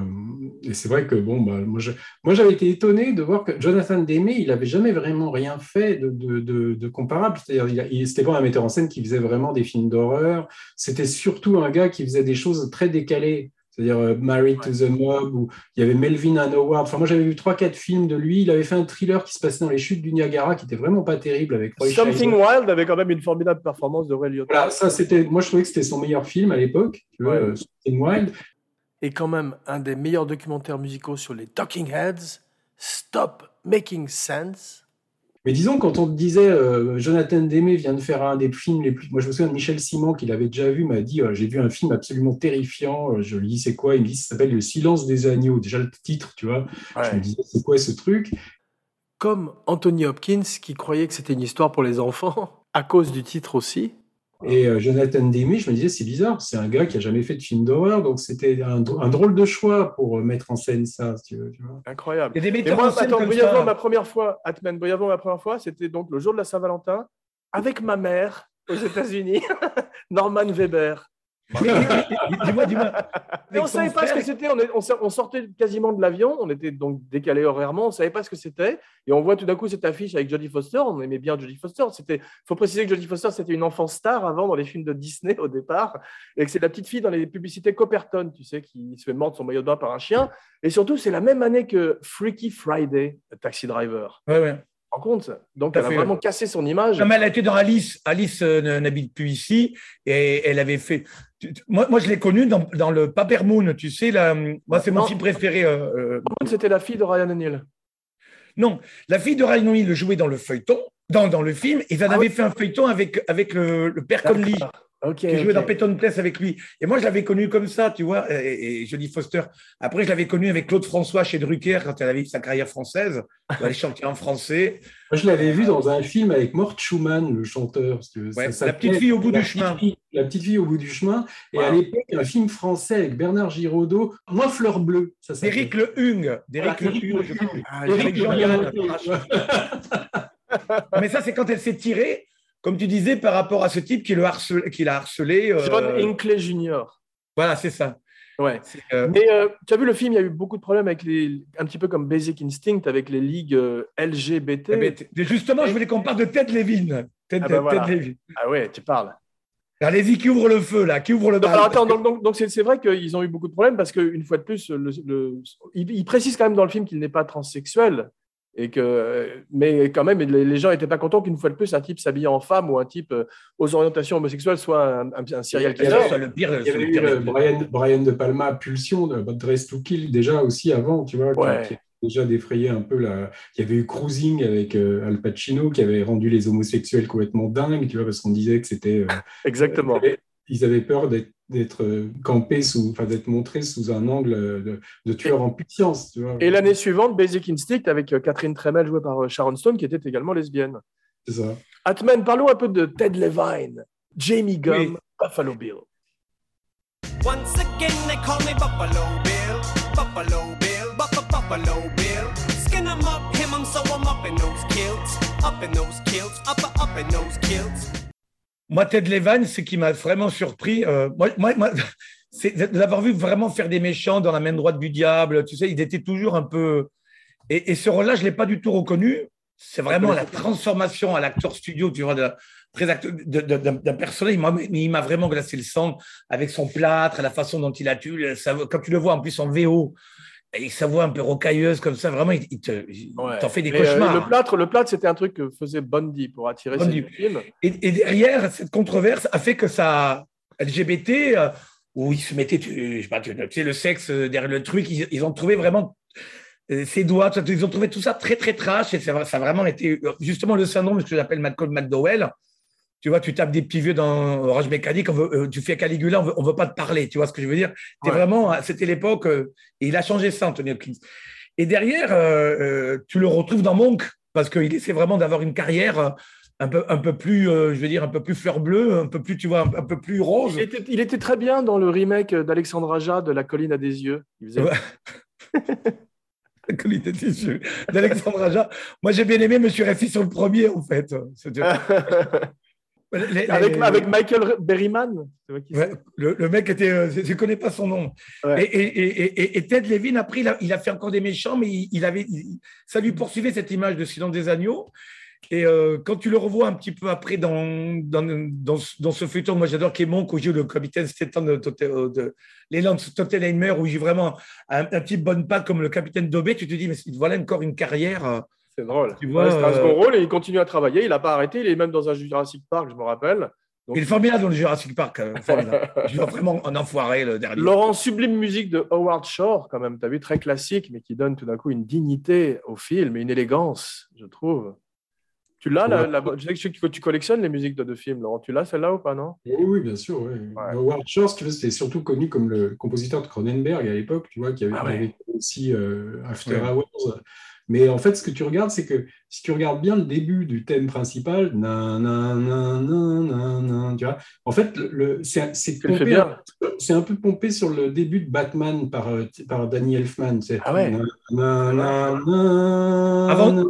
et c'est vrai que bon, bah, moi, j'avais été étonné de voir que Jonathan Demme, il n'avait jamais vraiment rien fait de, de, de, comparable. C'est-à-dire, c'était pas un metteur en scène qui faisait vraiment des films d'horreur. C'était surtout un gars qui faisait des choses très décalées c'est-à-dire euh, Married to the Mob, où il y avait Melvin and Howard. Enfin, moi, j'avais vu trois, quatre films de lui. Il avait fait un thriller qui se passait dans les chutes du Niagara, qui était vraiment pas terrible avec Roy Something Wild avait quand même une formidable performance de Ray Liotta. Voilà, ça, c'était. Moi, je trouvais que c'était son meilleur film à l'époque, euh, Something Wild. Et quand même un des meilleurs documentaires musicaux sur les Talking Heads, Stop Making Sense. Mais disons, quand on te disait euh, Jonathan Demme vient de faire un des films les plus. Moi, je me souviens de Michel Simon, qui l'avait déjà vu, m'a dit euh, J'ai vu un film absolument terrifiant. Je lui dis C'est quoi? Il me dit Ça s'appelle Le silence des agneaux. Déjà, le titre, tu vois. Je me disais C'est quoi ce truc? Comme Anthony Hopkins, qui croyait que c'était une histoire pour les enfants, [LAUGHS] à cause du titre aussi. Et euh, Jonathan Demme, je me disais, c'est bizarre, c'est un gars qui a jamais fait de film d'horreur, donc c'était un, drôle de choix pour euh, mettre en scène ça, si tu veux. Incroyable. Et, moi, attends, brièvement, ma première fois, Atman, brièvement, ma première fois, c'était donc le jour de la Saint-Valentin, avec ma mère aux États-Unis, [LAUGHS] Norman Weber. Dis-moi, dis-moi. on ne savait pas ce que c'était. On, sortait quasiment de l'avion. On était donc décalé horairement. On ne savait pas ce que c'était. Et on voit tout d'un coup cette affiche avec Jodie Foster. On aimait bien Jodie Foster. Il faut préciser que Jodie Foster, c'était une enfant star avant dans les films de Disney au départ. Et que c'est la petite fille dans les publicités Copperton, tu sais, qui se fait mordre son maillot de bain par un chien. Et surtout, c'est la même année que Freaky Friday, Taxi Driver. Ouais, ouais compte Donc, elle a vraiment cassé son image. elle a été dans Alice. Alice euh, n'habite plus ici et elle avait fait. Moi, moi je l'ai connue dans, dans, le Papermoon, tu sais. La... Moi, c'est mon film préféré. Euh, euh, C'était la fille de Ryan O'Neill. Non, la fille de Ryan O'Neill jouait dans le feuilleton, dans, dans le film, et elle ah avait fait un feuilleton avec, avec le, le père Conley. Okay, joué dans Peyton Place avec lui. Et moi, je l'avais connu comme ça, tu vois. Et, je dis Foster. Après, je l'avais connu avec Claude François chez Drucker quand elle avait sa carrière française. Elle allait chanter en français. Moi, je l'avais vu dans un film avec Mort Schumann, le chanteur. la petite fille au bout du chemin. la petite fille au bout du chemin. Et à l'époque, un film français avec Bernard Giraudot, Moi, Fleur Bleue. D'Éric Le Hung. D'Éric Le Hung. Ah, [LAUGHS] Mais ça, c'est quand elle s'est tirée comme tu disais, par rapport à ce type qui, le l'a harcelé. Euh, John Hinckley Jr. Voilà, c'est ça. Ouais. Euh, Mais euh, tu as vu le film, il y a eu beaucoup de problèmes avec les, un petit peu comme Basic Instinct avec les ligues LGBT. Justement, je voulais qu'on parle de Ted Levin. Ted, ah, bah Levin. ah ouais, tu parles. Allez-y, qui ouvre le feu là Qui ouvre le bal Attends, donc, donc, c'est, vrai qu'ils ont eu beaucoup de problèmes parce qu'une fois de plus, le, il, précise quand même dans le film qu'il n'est pas transsexuel. Et que, mais quand même, les gens n'étaient pas contents qu'une fois de plus, un type s'habillé en femme ou un type euh, aux orientations homosexuelles soit un, un, serial killer. Le pire, il y avait eu euh, Brian, Brian, De Palma, Pulsion, de Dress to Kill, déjà aussi avant, tu vois, qui, a déjà défrayé un peu la. Il y avait eu Cruising avec euh, Al Pacino qui avait rendu les homosexuels complètement dingues, tu vois, parce qu'on disait que c'était. Exactement. ils avaient peur d'être d'être euh, campé sous, enfin d'être montré sous un angle de, tueur en puissance. Tu vois. Et l'année suivante, Basic Instinct avec euh, Catherine Tremel jouée par euh, Sharon Stone, qui était également lesbienne. C'est ça. Atman, parlons un peu de Ted Levine, Jamie Gum, Buffalo Bill. Once again, they call me Buffalo Bill, Buffalo Bill, Buffalo Bill. Skin him up, him, I'm so I'm up in those kilts, up in those kilts, up, up in those kilts. Moi, Ted Levine, ce qui m'a vraiment surpris, euh, moi, [LAUGHS] c'est l'avoir vu vraiment faire des méchants dans la main droite du diable. Tu sais, il était toujours un peu. Et, ce rôle-là, je ne l'ai pas du tout reconnu. C'est vraiment la transformation à l'acteur studio, tu vois, d'un personnage. Il m'a vraiment glacé le sang avec son plâtre, la façon dont il a tué. Quand tu le vois en plus en VO, et sa voix un peu rocailleuse comme ça, vraiment, il, t'en fait des euh, cauchemars. le plâtre, le plâtre, c'était un truc que faisait Bundy pour attirer Bundy. ses films. Et, derrière, cette controverse a fait que ça LGBT, euh, où ils se mettaient, tu, sais pas, tu sais, le sexe euh, derrière le truc, ils, ont trouvé vraiment ses doigts, ils ont trouvé tout ça très très trash et ça, ça a vraiment été justement le syndrome ce que j'appelle Malcolm McDowell tu vois, tu tapes des petits vieux dans Orange Mécanique, euh, tu fais Caligula, on veut, veut pas te parler, tu vois ce que je veux dire? Vraiment, c'était l'époque, euh, et il a changé ça, Anthony Hopkins. Et derrière, euh, tu le retrouves dans Monk, parce qu'il essaie vraiment d'avoir une carrière un peu, un peu plus, je veux dire, un peu plus fleur bleue, un peu plus, tu vois, un, peu plus rose. Il était, très bien dans le remake d'Alexandre Aja de La colline à des yeux. [LAUGHS] La colline à des yeux d'Alexandre Aja. Moi, j'ai bien aimé Monsieur Raffi sur le premier, en fait. [LAUGHS] avec, Michael Berryman le, mec était, euh, je ne connais pas son nom. Et, Ted Levin, après, il a, fait encore des méchants, mais il, avait, ça lui poursuivait cette image de Silence des agneaux. Et euh, quand tu le revois un petit peu après dans, dans, ce feuilleton, moi j'adore Kémon, où joue le capitaine Stétan de, de, de l'élan de où il joue vraiment un, petit bonne patte comme le capitaine Dobé, tu te dis, mais voilà encore une carrière euh, c'est drôle. Tu vois, c'est un second rôle et il continue à travailler. Il n'a pas arrêté. Il est même dans un Jurassic Park, je me rappelle. Il est formidable dans le Jurassic Park. Euh, [LAUGHS] je dois vraiment en enfoirer le dernier. Laurent, sublime musique de Howard Shore, quand même. Tu as vu, très classique, mais qui donne tout d'un coup une dignité au film et une élégance, je trouve. Tu l'as, la, la- je sais que tu collectionnes les musiques de, de films, Laurent. Tu l'as celle-là ou pas, non? Oui, oui, bien sûr. oui. Howard Shore, c'était surtout connu comme le compositeur de Cronenberg à l'époque, tu vois, qui avait, Ah ouais. avait aussi euh, After Ouais. Hours. Mais en fait, ce que tu regardes, c'est que si tu regardes bien le début du thème principal, nan, nan, nan, nan, nan, nan, tu vois, en fait, c'est un peu pompé sur le début de Batman par, euh, par Danny Elfman. Ah ouais. nan, nan, nan, nan, Avant- nan,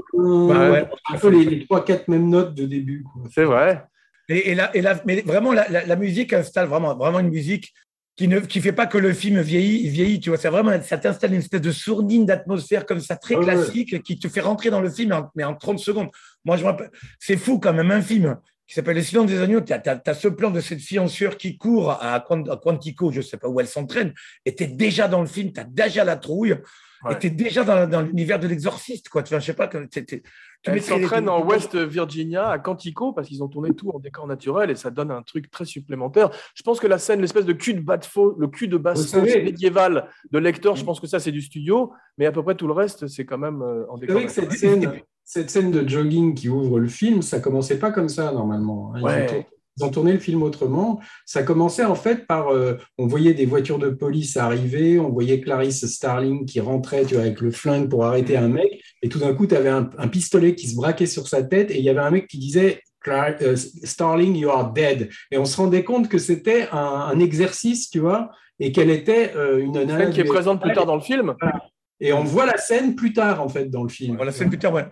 Bah ouais. un peu les, les 3-4 mêmes notes de début. C'est vrai. Et, et la, et la- mais vraiment, la, la- la musique installe vraiment, vraiment une musique qui ne qui fait pas que le film vieillit, vieillit tu vois. C'est vraiment, ça t'installe une espèce de sourdine d'atmosphère comme ça, très ouais. classique, qui te fait rentrer dans le film, en- mais en 30 secondes. Moi, je me rappelle, c'est fou quand même, un film qui s'appelle Le silence des agneaux. Tu as, ce plan de cette fille en sueur qui court à Quantico, je sais pas où elle s'entraîne, et tu es déjà dans le film, tu as déjà la trouille, Ouais. et tu es déjà dans, dans l'univers de l'exorciste, quoi. Tu vois, je sais pas, t'es- t'es- tu Elle s'entraîne en West Virginia, à Quantico, parce qu'ils ont tourné tout en décor naturel et ça donne un truc très supplémentaire. Je pense que la scène, l'espèce de cul de basse le cul de basse médiéval de Lecteur, je pense que ça c'est du studio, mais à peu près tout le reste c'est quand même euh, en C'est décor vrai que cette naturel. scène, [LAUGHS] cette scène de jogging qui ouvre le film, ça commençait pas comme ça normalement. hein. Ouais. Ils ont tourné le film autrement. Ça commençait en fait par, euh, on voyait des voitures de police arriver, on voyait Clarice Starling qui rentrait tu vois, avec le flingue pour arrêter un mec, et tout d'un coup, tu avais un, un pistolet qui se braquait sur sa tête, et il y avait un mec qui disait euh, Starling, you are dead. Et on se rendait compte que c'était un, un exercice, tu vois, et qu'elle était euh, une nana Scène qui est présente plus tard dans le film. Et on voit la scène plus tard en fait dans le film. Voilà, c'est plus tard, ouais.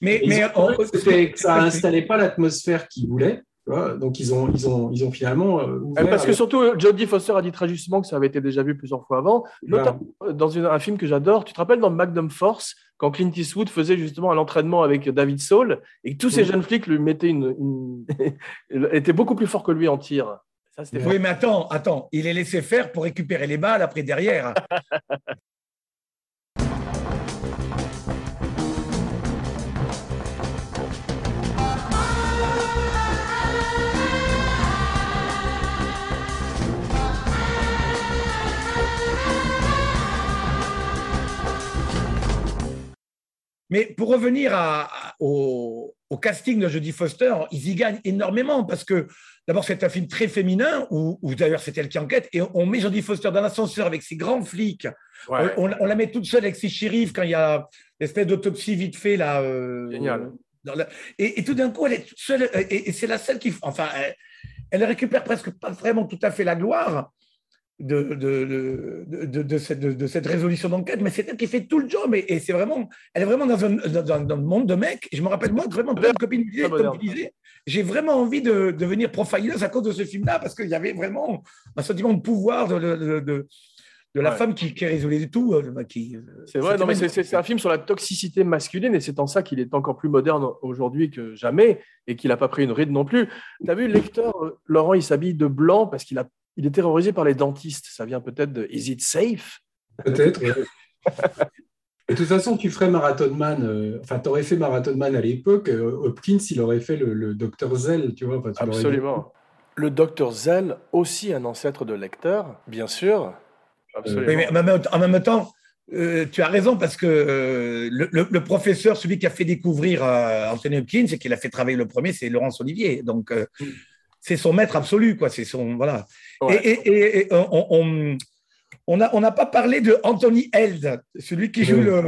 Mais, mais trouvé que c'était- que ça installait pas l'atmosphère qu'ils voulaient. Vois. Donc ils ont, ils ont, ils ont finalement euh, ouvert Euh, Parce que avec- surtout, Jodie Foster a dit très justement que ça avait été déjà vu plusieurs fois avant, notamment euh, dans une- un film que j'adore. Tu te rappelles dans Magnum Force, quand Clint Eastwood faisait justement un entraînement avec David Saul, et que tous ces Oui. jeunes flics lui mettaient une, une- [LAUGHS] étaient beaucoup plus forts que lui en tir. Ça, Oui, mais attends, attends, il est laissé faire pour récupérer les balles après derrière. [LAUGHS] Mais pour revenir à- à- au, au casting de Jodie Foster, ils y gagnent énormément parce que d'abord c'est un film très féminin où, où d'ailleurs c'est elle qui enquête et on met Jodie Foster dans l'ascenseur avec ses grands flics. Ouais. On, on- on la met toute seule avec ses shérifs quand il y a l'espèce d'autopsie vite fait là. euh, Génial. dans la- et, et tout d'un coup elle est toute seule et, et c'est la seule qui, enfin, elle, elle récupère presque pas vraiment tout à fait la gloire. De, de, de, de, cette, de, cette résolution d'enquête, mais c'est elle qui fait tout le job et, et c'est vraiment, elle est vraiment dans un, dans, dans le monde de mecs. Et je me rappelle, moi, vraiment, plein de copines disaient, j'ai vraiment envie de devenir profileuse à cause de ce film-là, parce qu'il y avait vraiment un sentiment de pouvoir de, de, la Ouais. femme qui, qui résolvait tout. euh, Qui, euh, C'est vrai, non, mais c'est- un film sur la toxicité masculine et c'est en ça qu'il est encore plus moderne aujourd'hui que jamais et qu'il n'a pas pris une ride non plus. Tu as vu, lecteur, euh, Laurent, il s'habille de blanc parce qu'il a, il est terrorisé par les dentistes. Ça vient peut-être de Is it safe? Peut-être. [LAUGHS] de toute façon, tu ferais Marathon Man, euh, enfin, tu aurais fait Marathon Man à l'époque, euh, Hopkins, il aurait fait le, le docteur Zell, tu vois. enfin, tu l'aurais Absolument. Le docteur Zell, aussi un ancêtre de lecteur, bien sûr. Absolument. Oui, mais en même, en même temps, euh, tu as raison parce que euh, le, le- le professeur, celui qui a fait découvrir euh, Anthony Hopkins et qui l'a fait travailler le premier, c'est Laurence Olivier. Donc, euh, c'est son maître absolu, quoi. C'est son voilà. Ouais. Et, et- et- et on on- on n'a on n'a pas parlé de Anthony Held, celui qui joue Oui. le.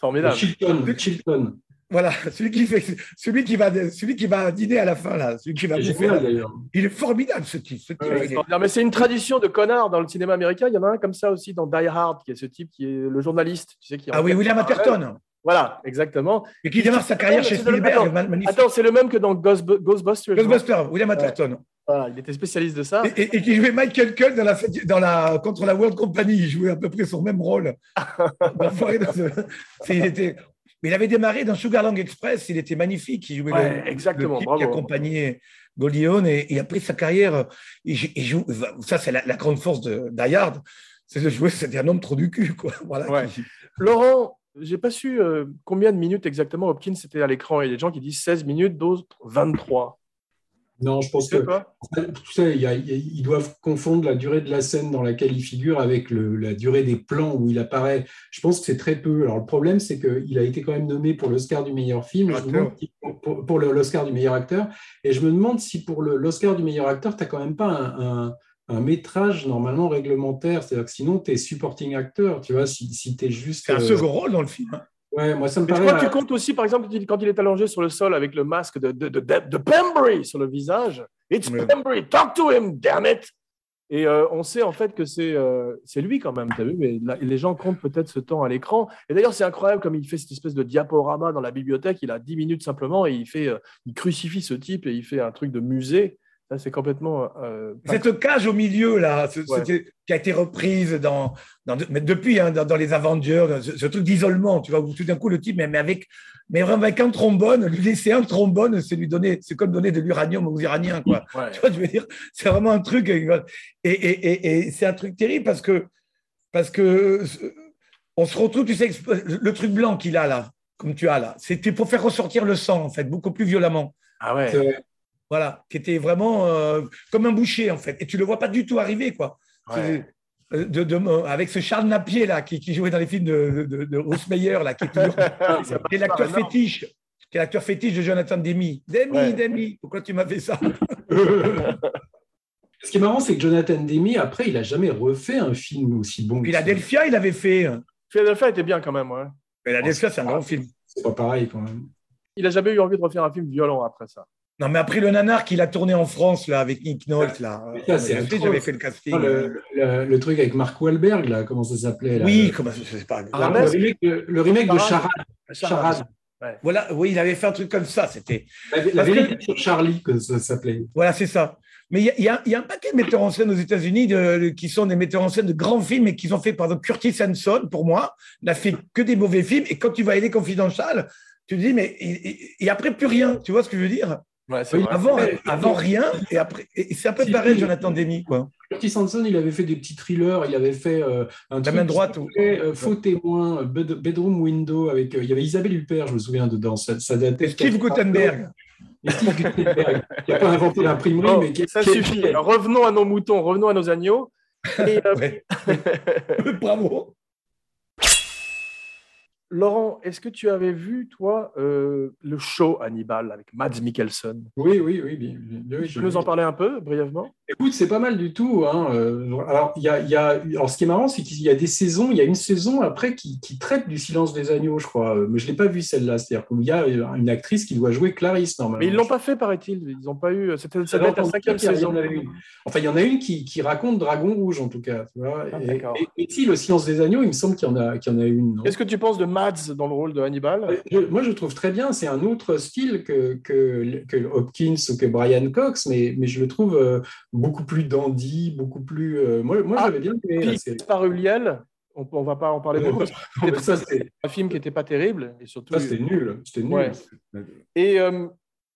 Formidable. Chilton, Chilton. voilà, celui qui fait celui qui va celui qui va dîner à la fin là, celui qui va génial. Il est formidable ce type. ce est-. Mais c'est une tradition de connard dans le cinéma américain. Il y en a un comme ça aussi dans Die Hard, qui est ce type qui est le journaliste. Tu sais, qui Ah oui, William. Atherton, Voilà, exactement. et qui démarre sa carrière chez C'est Spielberg. attends. Attends, c'est le même que dans Ghost- Ghostbusters. non Ghostbuster, William Atherton. Voilà, il était spécialiste de ça. Et, et- et qui jouait Michael Cullen dans la, dans la, contre la World Company. Il jouait à peu près son même rôle. [LAUGHS] C'est- il, était- mais il avait démarré dans Sugarland Express. Il était magnifique. Il jouait Ouais, le, exactement, le qui accompagnait Goldie Hawn. Et, et après sa carrière, il, joue- il joue, ça c'est la, la grande force de Die Hard, c'est de jouer, c'était un homme trop du cul. Quoi. [LAUGHS] Voilà, Ouais. qui- Laurent, j'ai pas su euh, combien de minutes exactement Hopkins était à l'écran. Il y a des gens qui disent 16 minutes, d'autres 23. Non, je pense que ça, ils doivent confondre la durée de la scène dans laquelle il figure avec la durée des plans où il apparaît. Je pense que c'est très peu. Alors le problème, c'est qu'il a été quand même nommé pour l'Oscar du meilleur film, pour, pour l'Oscar du meilleur acteur. Et je me demande si pour l'Oscar du meilleur acteur, tu n'as quand même pas un, un, métrage normalement réglementaire. C'est-à-dire que sinon, tu es supporting acteur, tu vois, si, si tu es juste. C'est un second rôle dans le film. Hein. Ouais, moi, ça me paraît. Tu crois que tu comptes aussi, par exemple, quand il est allongé sur le sol avec le masque de, de, de, de Pembury sur le visage. It's Pembury, talk to him, damn it! Et euh, on sait en fait que c'est euh, lui quand même, tu as vu, mais les gens comptent peut-être ce temps à l'écran. Et d'ailleurs, c'est incroyable comme il fait cette espèce de diaporama dans la bibliothèque. Il a 10 minutes simplement et il, fait, euh, il crucifie ce type et il fait un truc de musée c'est complètement. Euh, Cette cage au milieu, là, qui a été reprise dans, mais depuis, hein, dans, les Avengers, ce, truc d'isolement, tu vois, où tout d'un coup, le type, mais, avec, mais vraiment avec un trombone, lui laisser un trombone, c'est lui donner, c'est comme donner de l'uranium aux Iraniens, quoi. Tu vois, je veux dire, c'est vraiment un truc. Et, et, et, c'est un truc terrible parce que, parce que on se retrouve, tu sais, le truc blanc qu'il a là, comme tu as là, c'était pour faire ressortir le sang, en fait, beaucoup plus violemment. Ah ouais. Voilà, qui était vraiment euh, comme un boucher, en fait. Et tu le vois pas du tout arriver, quoi. Euh, de, avec ce Charles Napier, là, qui, jouait dans les films de, de, de là, qui est, [LAUGHS] l'acteur fétiche. Qui est l'acteur fétiche de Jonathan Demi. Demi, Demi, pourquoi tu m'as fait ça [LAUGHS] Ce qui est marrant, c'est que Jonathan Demi, après, il n'a jamais refait un film aussi bon. Philadelphia, il avait fait. Philadelphia était bien quand même, ouais. Philadelphia, c'est un grand film. C'est pas pareil quand même. Il n'a jamais eu envie de refaire un film violent après ça. Non, mais après le nanar qu'il a tourné en France là, avec Nick Nolte, là. j'avais fait le casting. Le, truc avec Mark Wahlberg, là, comment ça s'appelait Oui, comment ça pas. Ah, le, remake, le, remake, de Charade. Charade. Voilà, oui, il avait fait un truc comme ça. C'était. La, vérité sur Charlie, que ça s'appelait. Voilà, c'est ça. Mais il y, y, a un paquet de metteurs en scène aux États-Unis qui sont des metteurs en scène de grands films et qui ont fait, par exemple, Curtis Hanson, pour moi, n'a fait que des mauvais films. Et quand tu vas aller Confidential, tu te dis, mais et, après, plus rien. Tu vois ce que je veux dire? Avant, avant rien, et après, et c'est un peu pareil, Jonathan Demi. Quoi. Curtis Sanson, il avait fait des petits thrillers, il avait fait euh, un La main droite. Euh, faux témoin, Bedroom Window, avec, euh, il y avait Isabelle Huppert, je me souviens, dedans. Ça, ça datait Steve Gutenberg. Steve Gutenberg, qui n'a pas inventé l'imprimerie, oh, mais qui, Ça suffit. Revenons à nos moutons, revenons à nos agneaux. [LAUGHS] [LAUGHS] Bravo. Laurent, est-ce que tu avais vu, toi, euh, le show Hannibal avec Mads Mikkelsen? Oui, oui, oui. tu peux nous en parler un peu, brièvement? Écoute, c'est pas mal du tout. Hein. Euh, alors, y a, y a, alors, ce qui est marrant, c'est qu'il y a des saisons, il y a une saison après qui, traite du silence des agneaux, je crois. Mais je ne l'ai pas vu celle-là. C'est-à-dire qu'il y a une actrice qui doit jouer Clarisse, normalement. Mais ils ne l'ont pas fait, paraît-il. Ils n'ont pas eu. C'était ça la cinquième saison. Enfin, il y en a une qui, raconte Dragon Rouge, en tout cas. Ah, et, si, le silence des agneaux, il me semble qu'il y, en a, qu'il y en a une. Qu'est-ce que tu penses de Mads dans le rôle de Hannibal? Moi, je trouve très bien. C'est un autre style que, que, que, Hopkins ou que Brian Cox, mais, mais je le trouve euh, beaucoup plus dandy beaucoup plus. Euh, moi, moi ah, j'avais bien aimé. Par Uliel, on ne va pas en parler beaucoup. [LAUGHS] C'était un film qui n'était pas terrible. Et surtout, c'était nul. C'était nul. Et euh,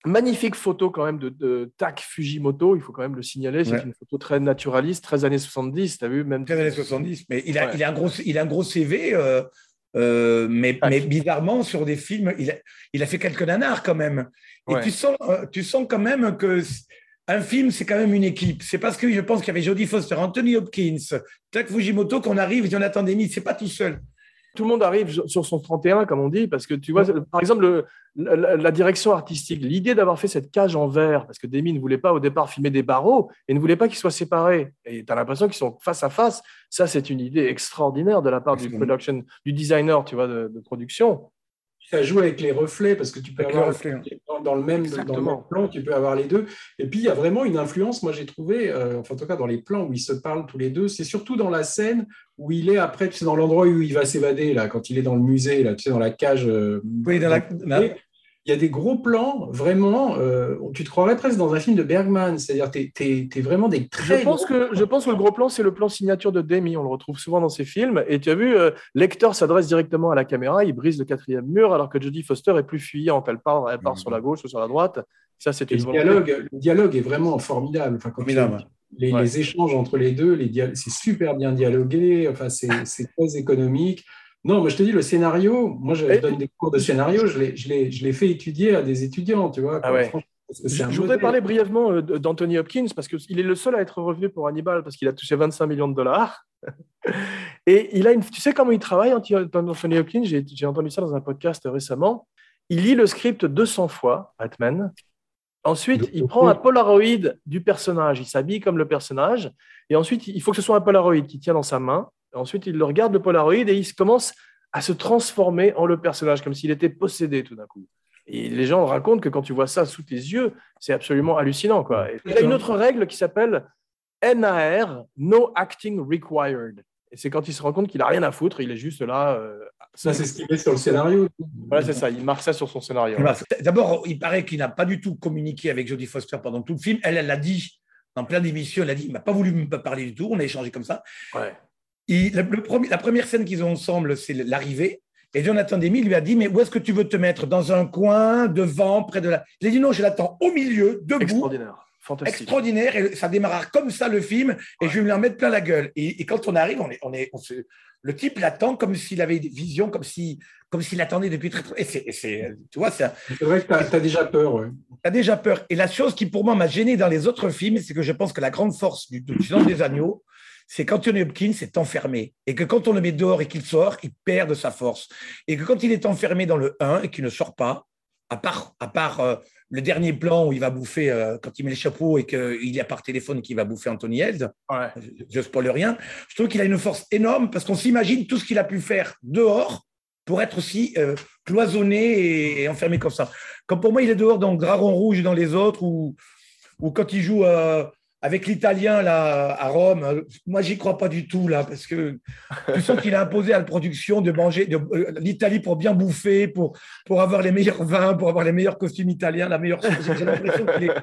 magnifique photo quand même de, de Tak Fujimoto, il faut quand même le signaler. C'est une photo très naturaliste, 13 années 70. Tu as vu même 13 années 70. Mais il a, il a, un, gros, il a un gros CV. Euh, mais, mais, bizarrement, sur des films, il a, il a fait quelques nanars quand même. Et tu, sens, tu sens quand même que un film, c'est quand même une équipe. C'est parce que je pense qu'il y avait Jodie Foster, Anthony Hopkins, Tak Fujimoto qu'on arrive, Jonathan Demi, c'est pas tout seul. Tout le monde arrive sur son 31, comme on dit, parce que tu vois, par exemple, la, direction artistique, l'idée d'avoir fait cette cage en verre, parce que Demi ne voulait pas au départ filmer des barreaux et ne voulait pas qu'ils soient séparés. Et tu as l'impression qu'ils sont face à face. Ça, c'est une idée extraordinaire de la part du production, du designer, tu vois, de production ça joue avec les reflets parce que tu peux avoir dans, le même, plan, tu peux avoir les deux. Et puis il y a vraiment une influence, moi j'ai trouvé, euh, enfin en tout cas dans les plans où ils se parlent tous les deux, c'est surtout dans la scène où il est après, tu sais, dans l'endroit où il va s'évader, là, quand il est dans le musée, là, tu sais, dans la cage. Euh, oui, dans la, il y a des gros plans, vraiment, euh, tu te croirais presque dans un film de Bergman, c'est-à-dire tu es, vraiment des très... Je pense, que, je pense que le gros plan, c'est le plan signature de Demi, on le retrouve souvent dans ses films, et tu as vu, euh, Lecter s'adresse directement à la caméra, il brise le quatrième mur, alors que Jodie Foster est plus fuyante, elle part, elle part mmh. sur la gauche ou sur la droite. Ça, c'est le, dialogue, le dialogue est vraiment formidable. Enfin, les, échanges entre les deux, les c'est super bien dialogué, enfin, c'est très économique. Non, moi je te dis, le scénario, moi je donne des cours de scénario, je l'ai fait étudier à des étudiants, tu vois. Ah Je, voudrais parler brièvement euh, d'Anthony Hopkins parce qu'il est le seul à être revenu pour Hannibal parce qu'il a touché 25 millions de dollars. [LAUGHS] Et il a une, tu sais comment il travaille, Anthony Hopkins? J'ai entendu ça dans un podcast récemment. Il lit le script 200 fois, Batman. Ensuite, il prend un Polaroid du personnage. Il s'habille comme le personnage. Et ensuite, il faut que ce soit un Polaroid qu'il tient dans sa main. Ensuite, il le regarde, le Polaroid, et il commence à se transformer en le personnage, comme s'il était possédé tout d'un coup. Et les gens racontent que quand tu vois ça sous tes yeux, c'est absolument hallucinant. Quoi. il y a une autre règle qui s'appelle NAR, No Acting Required. Et c'est quand il se rend compte qu'il n'a rien à foutre, il est juste là. Euh, ça, c'est ce qu'il met sur le scénario. Voilà, c'est ça, il marque ça sur son scénario. D'abord, il paraît qu'il n'a pas du tout communiqué avec Jodie Foster pendant tout le film. Elle, elle l'a dit dans plein d'émissions, elle a dit il m'a pas voulu me parler du tout, on a échangé comme ça. Ouais. Le, premier, la première scène qu'ils ont ensemble, c'est l'arrivée. Et Jonathan Demi lui a dit Mais où est-ce que tu veux te mettre? Dans un coin, devant, près de la. Il a dit Non, je l'attends au milieu, debout. Extraordinaire. Fantastique. Extraordinaire. Et ça démarra comme ça le film. Et je vais me en mettre plein la gueule. Et, quand on arrive, on est, on est, on se... le type l'attend comme s'il avait des visions, comme s'il comme s'il attendait depuis très, très. Et c'est, tu vois, c'est. vrai que tu as, déjà peur. Ouais. Tu as déjà peur. Et la chose qui, pour moi, m'a gêné dans les autres films, c'est que je pense que la grande force du, du Silence des Agneaux, c'est quand Tony Hopkins est enfermé et que quand on le met dehors et qu'il sort, il perd de sa force. Et que quand il est enfermé dans le 1 et qu'il ne sort pas, à part, à part euh, le dernier plan où il va bouffer, euh, quand il met le chapeau et qu'il y a par téléphone qu'il va bouffer Anthony Held, je ne spoil rien, je trouve qu'il a une force énorme parce qu'on s'imagine tout ce qu'il a pu faire dehors pour être aussi euh, cloisonné et, enfermé comme ça. Comme pour moi, il est dehors dans Dragon Rouge et dans les autres, ou, ou quand il joue avec l'italien là à Rome, moi j'y crois pas du tout là parce que tu sens qu'il a imposé à la production de manger euh, l'Italie pour bien bouffer, pour pour avoir les meilleurs vins, pour avoir les meilleurs costumes italiens, la meilleure. J'ai l'impression qu'il est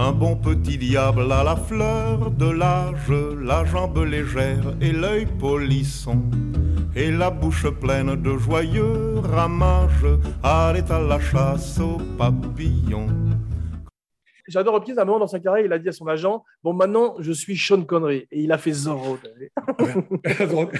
Un bon petit diable à la fleur de l'âge, la jambe légère et l'œil polisson, et la bouche pleine de joyeux ramages, allait à la chasse aux papillons. J'adore Hopkins, à un moment dans sa carrière, il a dit à son agent Bon, maintenant, je suis Sean Connery. Et il a fait Zorro. [LAUGHS]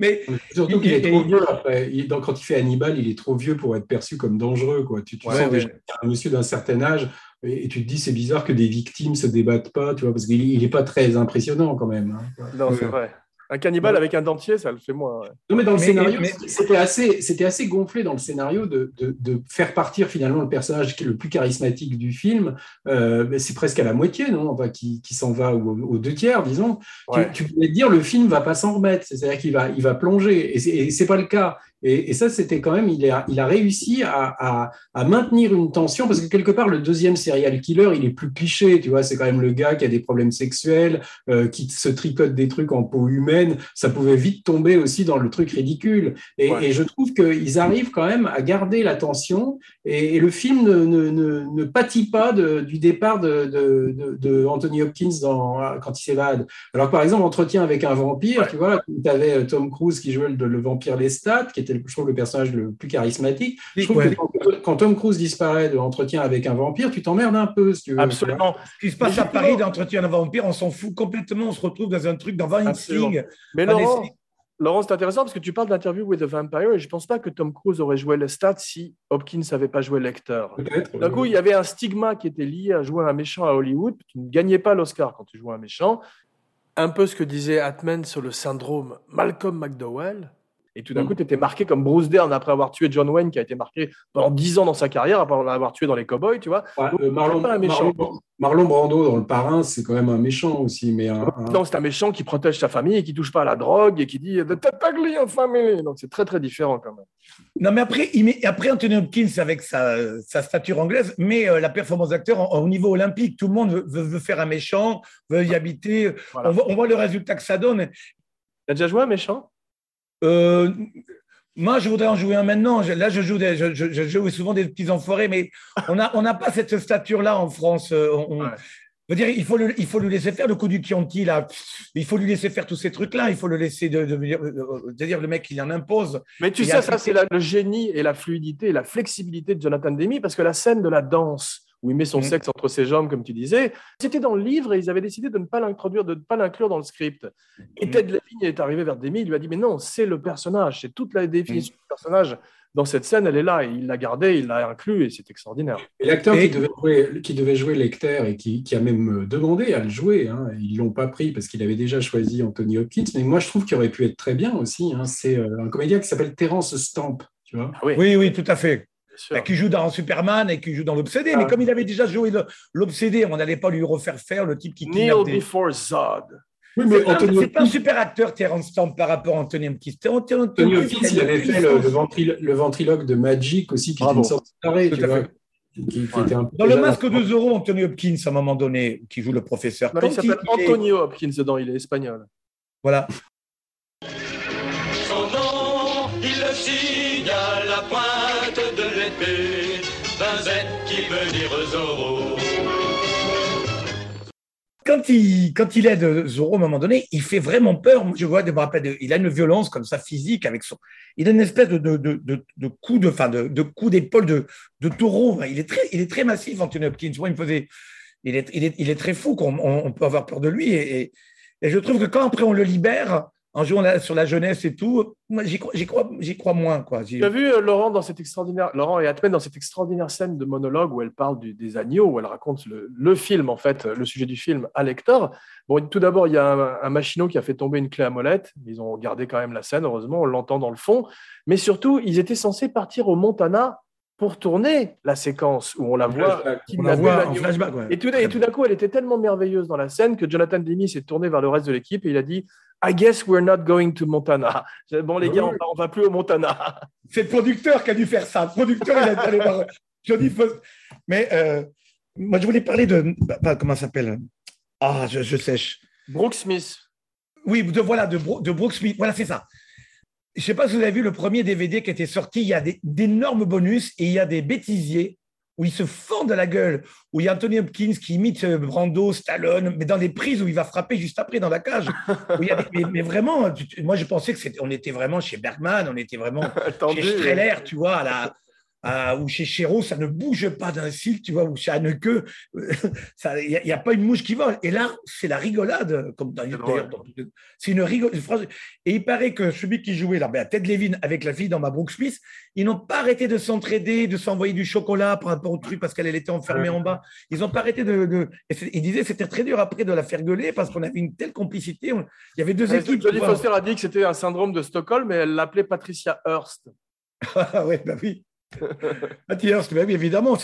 Mais surtout qu'il est trop vieux après. donc, quand il fait Hannibal, il est trop vieux pour être perçu comme dangereux. Quoi. Tu, tu sens déjà un monsieur d'un certain âge et, tu te dis c'est bizarre que des victimes se débattent pas, tu vois, parce qu'il n'est pas très impressionnant quand même. Hein. Non, c'est vrai. Un cannibale avec un dentier, ça le fait moins. Non, mais dans le scénario, c'était assez, c'était assez gonflé dans le scénario de, de, faire partir finalement le personnage qui est le plus charismatique du film. Euh, c'est presque à la moitié, non enfin, qui, qui s'en va aux, deux tiers, disons. Tu, tu, pouvais te dire le film va pas s'en remettre, c'est-à-dire qu'il va, il va plonger, et c'est pas le cas. Et, ça, c'était quand même, il a, il a réussi à, à, maintenir une tension parce que quelque part, le deuxième serial killer, il est plus cliché, tu vois, c'est quand même le gars qui a des problèmes sexuels, euh, qui se tricote des trucs en peau humaine. Ça pouvait vite tomber aussi dans le truc ridicule. Et, et je trouve qu'ils arrivent quand même à garder la tension et, le film ne, ne, ne, ne pâtit pas de, du départ de, de, de, Anthony Hopkins dans, quand il s'évade. Alors, par exemple, Entretien avec un vampire, tu vois, tu avais euh, Tom Cruise qui jouait le, le vampire Lestat, qui était je trouve, le personnage le plus charismatique. Je trouve que quand, Tom Cruise disparaît de l'entretien avec un vampire, tu t'emmerdes un peu, si tu veux. Absolument. Ce qui se passe à Paris d'entretien avec un vampire, on s'en fout complètement. On se retrouve dans un truc, dans Van Mais Laurent, Laurent c'est intéressant parce que tu parles d'interview with the Vampire et je ne pense pas que Tom Cruise aurait joué Lestat si Hopkins n'avait pas joué lecteur. D'un coup, il y avait un stigma qui était lié à jouer un méchant à Hollywood. Tu ne gagnais pas l'Oscar quand tu jouais un méchant. Un peu ce que disait Atman sur le syndrome Malcolm McDowell. Et tout d'un mm. coup, tu étais marqué comme Bruce Dern après avoir tué John Wayne, qui a été marqué pendant 10 ans dans sa carrière, après l'avoir tué dans les Cowboys, tu vois. Euh, Marlon, Marlon, Brando dans Le Parrain, c'est quand même un méchant aussi. Mais Non, c'est un méchant qui protège sa famille et qui touche pas à la drogue et qui dit de t'attaquer en famille. Donc c'est très très différent quand même. Non, mais après, il met, après Anthony Hopkins avec sa, sa stature anglaise, mais euh, la performance d'acteur au niveau olympique, tout le monde veut, veut, faire un méchant, veut y habiter. On, voit, on, voit, le résultat que ça donne. Tu as déjà joué un méchant? Euh, moi, je voudrais en jouer un maintenant. Là, je joue, je, je, joue souvent des petits enfoirés, mais on n'a on pas cette stature-là en France. Euh, on, veut dire, il faut, le, il faut lui laisser faire le coup du Chianti, là. Il faut lui laisser faire tous ces trucs-là. Il faut le laisser de, de, dire le mec, il en impose. Mais tu sais, ça, c'est le génie et la fluidité et la flexibilité de Jonathan Demi, parce que la scène de la danse où il met son Mm. sexe entre ses jambes, comme tu disais. C'était dans le livre et ils avaient décidé de ne pas l'introduire, de ne pas l'inclure dans le script. Et Mm. Ted Levine est arrivé vers Demi, il lui a dit Mais non, c'est le personnage, c'est toute la définition du personnage. Dans cette scène, elle est là, et il l'a gardée, il l'a inclus, et c'est extraordinaire. Et l'acteur Et- qui, devait jouer, qui devait jouer Lecter et qui, qui a même euh, demandé à le jouer, hein, ils l'ont pas pris parce qu'il avait déjà choisi Anthony Hopkins, mais moi je trouve qu'il aurait pu être très bien aussi. hein. C'est euh, un comédien qui s'appelle Terence Stamp, tu vois. Ah oui, Oui, oui, tout à fait. Bah, qui joue dans Superman et qui joue dans l'Obsédé. Ah. Mais comme il avait déjà joué l'Obsédé, on n'allait pas lui refaire faire le type qui des- before Zod. Oui, mais C'est pas- Anthony c'est pas un super acteur, Terence Stamp, par rapport à Anthony Hopkins. Anthony Anthony Hopkins, il avait fait le, le, ventrilo- le ventriloque de Magic aussi, qui Bravo. était une sorte de taré, Tout tu à vois. fait. Qui, qui Ouais. était un peu Dans le masque de Zorro, Anthony Hopkins, à un moment donné, qui joue le professeur. Non, il s'appelle est- Antonio Hopkins dedans, il est espagnol. Voilà. Son nom, il le signe à la pointe Quand il, quand il aide Zorro, à un moment donné, il fait vraiment peur. Moi, Je vois, je me rappelle, il a une violence comme ça physique avec son. Il a une espèce de, de, de, coup de, enfin, de, de coup d'épaule de, de taureau. Il est très, il est très massif, Anthony Hopkins. Moi, il faisait. Il est, il est, il est très fou. qu'on- On, peut avoir peur de lui. Et, et je trouve que quand après on le libère, en jouant la- sur la jeunesse et tout, moi, j'y crois, crois, moins. Quoi. Tu as vu euh, Laurent dans cette extraordinaire, Laurent et Atmen dans cette extraordinaire scène de monologue où elle parle des agneaux, où elle raconte le, le film en fait, le sujet du film à Lector. Bon, tout d'abord, il y a un, un machinot qui a fait tomber une clé à molette. Ils ont gardé quand même la scène, heureusement, on l'entend dans le fond. Mais surtout, ils étaient censés partir au Montana pour tourner la séquence où on la voit Flashback. on la kidnapper voit en l'agneau. flashback. ouais. Et tout, et tout d'un coup, elle était tellement merveilleuse dans la scène que Jonathan Demi s'est tourné vers le reste de l'équipe et il a dit I guess we're not going to Montana. Bon, les gars, on va, on va plus au Montana. C'est le producteur qui a dû faire ça. Le producteur, il a dû aller voir Johnny. Mais euh, moi, je voulais parler de. bah, comment ça s'appelle? Ah, je, je sèche. Brooke Smith. Oui, de, voilà, de, Bro- de Brooke Smith. Voilà, c'est ça. Je ne sais pas si vous avez vu le premier DVD qui était sorti. Il y a d'énormes bonus et il y a des bêtisiers où ils se fendent la gueule, où il y a Anthony Hopkins qui imite euh, Brando, Stallone, mais dans des prises où il va frapper juste après dans la cage. [LAUGHS] Où il y a des- mais, mais vraiment, moi, je pensais que c'était, on était vraiment chez Bergman, on était vraiment [LAUGHS] Attendu. chez Streller, tu vois, à la, à- ou chez Chéreau, ça ne bouge pas d'un cil, tu vois, ou chez Anneke, [LAUGHS] il n'y a, y a pas une mouche qui vole. Et là, c'est la rigolade, comme d'ailleurs, c'est une rigolade. Et il paraît que celui qui jouait là, ben, Ted Levin avec la fille dans ma Brooke Smith, ils n'ont pas arrêté de s'entraider, de s'envoyer du chocolat par rapport au truc parce qu'elle elle était enfermée en bas. Ils n'ont pas arrêté de. de... et Ils disaient que c'était très dur après de la faire gueuler parce qu'on avait une telle complicité. On- Il y avait deux Ouais, équipes. Jodie. Foster a dit que c'était un syndrome de Stockholm, mais elle l'appelait Patricia Hearst. [LAUGHS] Ah ouais, bah oui. Patty Hearst, bah oui, évidemment.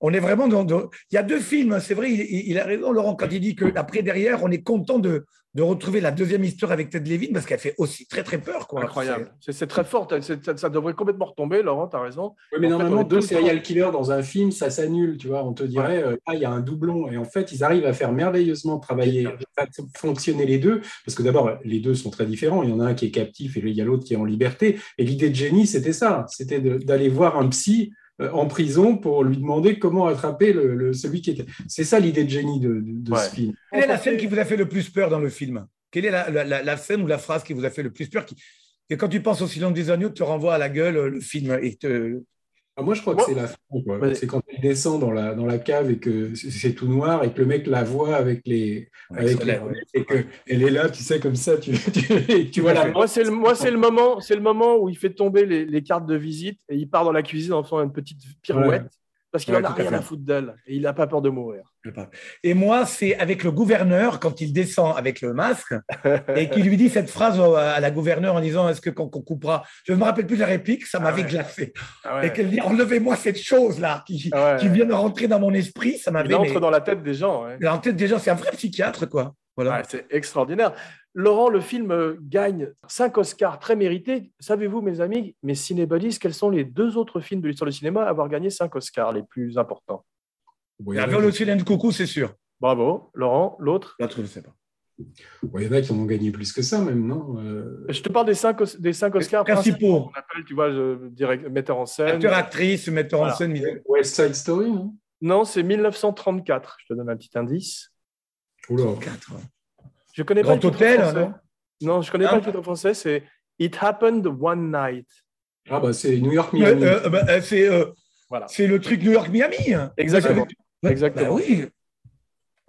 On est vraiment dans. Il y a deux films, hein, c'est vrai, il, il- a raison, Laurent, quand il dit que après derrière, on est content de, de retrouver la deuxième histoire avec Ted Levin parce qu'elle fait aussi très très peur. Quoi. Incroyable. C'est c'est très fort. C'est- Ça, ça devrait complètement retomber, Laurent, tu as raison. Oui, mais En normalement, deux serial killers dans un film, ça s'annule, tu vois. On te dirait, euh, ah, il y a un doublon. Et en fait, ils arrivent à faire merveilleusement travailler, à fonctionner les deux. Parce que d'abord, les deux sont très différents. Il y en a un qui est captif et il y a l'autre qui est en liberté. Et l'idée de Jenny, c'était ça. C'était de- d'aller voir un psy en prison pour lui demander comment attraper le, le- celui qui était. C'est ça l'idée de Jenny de, de- de Ouais. ce film. Quelle est la scène qui vous a fait le plus peur dans le film? Quelle est la, la- scène ou la phrase qui vous a fait le plus peur qui, que quand tu penses au silence des agneaux, te renvoie à la gueule euh, le film et te... Ah, moi, je crois Moi- que c'est la fin. Ouais. C'est quand il descend dans la, dans la cave et que c'est- tout noir et que le mec la voit avec les. Avec les ouais. et qu'elle est là, tu sais, comme ça, tu, tu, [LAUGHS] tu vois la Moi, c'est le, moi, c'est le moment, c'est le moment où il fait tomber les, les cartes de visite et il part dans la cuisine en faisant une petite pirouette Ouais. Parce qu'il Ouais, a à rien à foutre d'elle et il n'a pas peur de mourir. Et moi, c'est avec le gouverneur, quand il descend avec le masque, [LAUGHS] et qui lui dit cette phrase à la gouverneure en disant Est-ce que quand on coupera? Je ne me rappelle plus de la réplique, ça m'avait ouais. glacé. Ah Et qu'elle dit Enlevez-moi cette chose-là qui, Ah qui vient de rentrer dans mon esprit, ça m'avait. Il entre mais- dans la tête des gens. ouais. En tête, déjà, c'est un vrai psychiatre, quoi. Voilà. C'est extraordinaire. Laurent, le film euh, gagne cinq Oscars très mérités. Savez-vous, mes amis, mes cinébuddies, quels sont les deux autres films de l'histoire du cinéma à avoir gagné cinq Oscars les plus importants? Bon, Et il, y en avec a, le silence de coucou, c'est sûr. Bravo. Laurent, l'autre? L'autre, je ne sais pas. bon, il y en a qui en ont gagné plus que ça, même, non Euh, Je te parle des cinq, des cinq Oscars Principaux. On appelle, tu vois, je, direct, metteur en scène. Acteur, actrice, metteur en scène. West Side Story, non? Non, c'est 1934. Je te donne un petit indice. Oula. Quatre. Je connais Grand pas le titre Hôtel, français. non? Non, je connais Ah. pas le titre français. C'est It Happened One Night. Ah, bah, c'est New York, Miami. euh, bah, euh, c'est euh, Voilà. C'est le truc New York-Miami. Exactement. Ouais, Exactement. bah oui.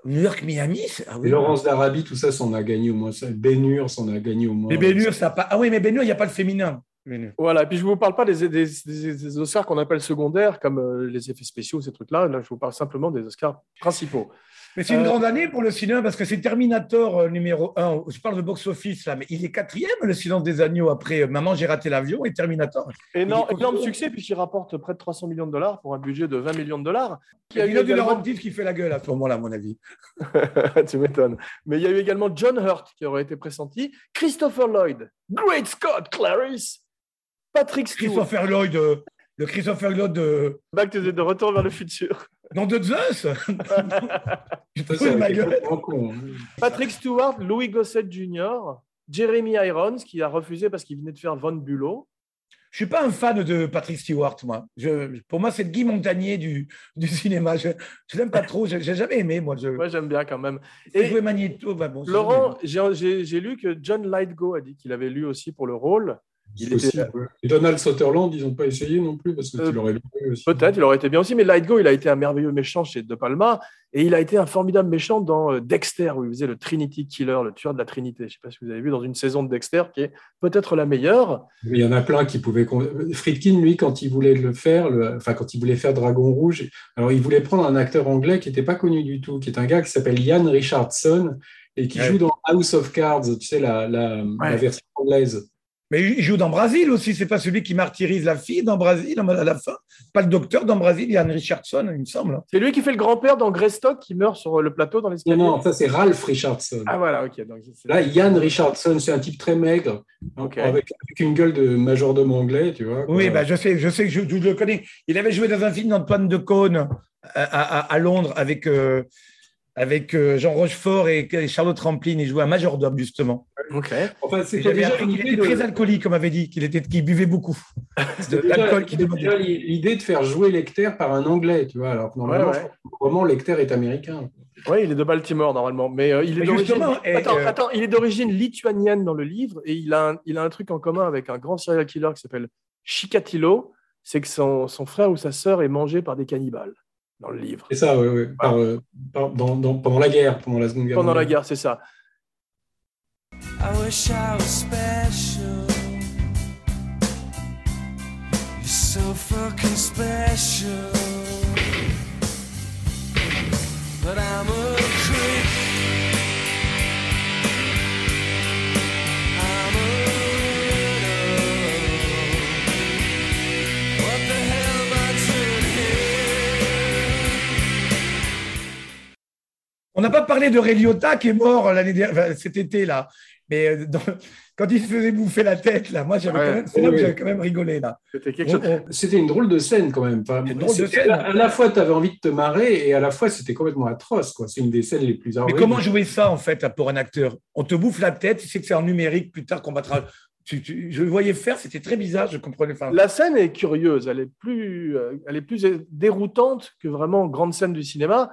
New ah oui. Et Laurence d'Arabie, tout ça, s'en a gagné au moins. ça. Ben-Hur s'en a gagné au moins. Mais Bénur, ça pas. Ah oui, mais Bénur, il n'y a pas le féminin. Ben-Hur. Voilà, et puis je ne vous parle pas des, des, des- des Oscars qu'on appelle secondaires, comme euh, les effets spéciaux, ces trucs-là. Là, je vous parle simplement des Oscars principaux. Mais c'est une Euh, grande année pour le cinéma parce que c'est Terminator euh, numéro 1. Je parle de box-office là, mais il est quatrième, Le Silence des Agneaux, après euh, Maman, j'ai raté l'avion et Terminator. Énorme, énorme succès, puisqu'il rapporte près de 300 millions de dollars pour un budget de 20 millions de dollars. Il y a eu également- Laurent qui fait la gueule à ce moment-là, à mon avis. [LAUGHS] tu m'étonnes. Mais il y a eu également John Hurt qui aurait été pressenti, Christopher Lloyd, Great Scott Clarice, Patrick Stewart, Christopher Lloyd, le Christopher Lloyd de, Back to the- de Retour vers le futur, non, de Zeus. Te fous de ma gueule. con, hein. Patrick Stewart, Louis Gossett Jr., Jeremy Irons qui a refusé parce qu'il venait de faire Von Bulow. Je suis pas un fan de Patrick Stewart, moi. Je, pour moi, c'est le Guy Montagnier du, du cinéma. Je, je l'aime pas trop. Je J'ai jamais aimé, moi. Je, Moi, j'aime bien quand même. et jouer Magneto, bah bon, Laurent, j'ai j'ai- j'ai lu que John Lithgow a dit qu'il avait lu aussi pour le rôle. Il Aussi, était- ouais. Et Donald Sutherland, ils n'ont pas essayé non plus parce que Euh, tu l'aurais vu aussi. Peut-être, il aurait été bien aussi, mais Lightgo, il a été un merveilleux méchant chez De Palma, et il a été un formidable méchant dans euh, Dexter, où il faisait le Trinity Killer, le tueur de la Trinité. Je ne sais pas si vous avez vu dans une saison de Dexter qui est peut-être la meilleure. Mais il y en a plein qui pouvaient. Friedkin, lui, quand il voulait le faire, le- enfin quand il voulait faire Dragon Rouge, alors il voulait prendre un acteur anglais qui n'était pas connu du tout, qui est un gars qui s'appelle Ian Richardson et qui Ouais. joue dans House of Cards, tu sais la, la, la version anglaise. Mais il joue dans Brasil aussi. C'est pas celui qui martyrise la fille dans Brasil à la fin. Pas le docteur dans Brasil, Ian Richardson, il me semble. C'est lui qui fait le grand-père dans Greystock qui meurt sur le plateau dans Non, l'escalier. non, ça c'est Ralph Richardson. Ah voilà, ok. Donc, Là, Ian Richardson, c'est un type très maigre, Ok. avec, avec une gueule de majordome anglais, tu vois. quoi. Oui, bah, je sais, je sais que je, je le connais. Il avait joué dans un film d'Antoine de Caunes à, à- à Londres avec, euh, avec euh, Jean Rochefort et Charlotte Rampling. Il jouait un majordome, justement. Ok. Enfin, j'avais déjà appris qu'il était de- très alcoolique, on m'avait dit, qu'il était, qu'il buvait beaucoup. C'était [LAUGHS] De déjà- l'alcool qui c'était demandait. déjà l'idée de faire jouer Lecter par un anglais, tu vois. Alors que normalement, Ouais, ouais. vraiment, Lecter est américain. Oui, il est de Baltimore normalement, mais euh, il est Mais d'origine. Attends, euh, attends, il est d'origine lituanienne dans le livre et il a un, il a un truc en commun avec un grand serial killer qui s'appelle Chikatilo, c'est que son, son frère ou sa sœur est mangé par des cannibales dans le livre. C'est ça, ouais, ouais, par, euh, par- dans- dans- pendant la guerre, pendant la Seconde Guerre Pendant la guerre, c'est ça. I wish I was special. You're so fucking special. But I'm a creep. On n'a pas parlé de Ray Liotta qui est mort l'année dernière, enfin, cet été là. Mais euh, dans- quand il se faisait bouffer la tête là, moi j'avais Ouais. quand même, c'est là où Oui, j'avais oui. quand même rigolé là. C'était quelque On- chose. on- C'était une drôle de scène quand même. Enfin, C'est une drôle de c'était- scène. À la fois, tu avais envie de te marrer et à la fois, c'était complètement atroce. quoi. C'est une des scènes les plus Mais horribles. comment jouer ça en fait pour un acteur? On te bouffe la tête, tu sais que c'est en numérique plus tard qu'on va tra- tu- tu- je le voyais faire, c'était très bizarre, je comprenais pas. La scène est curieuse, elle est plus, euh, elle est plus déroutante que vraiment grande scène du cinéma.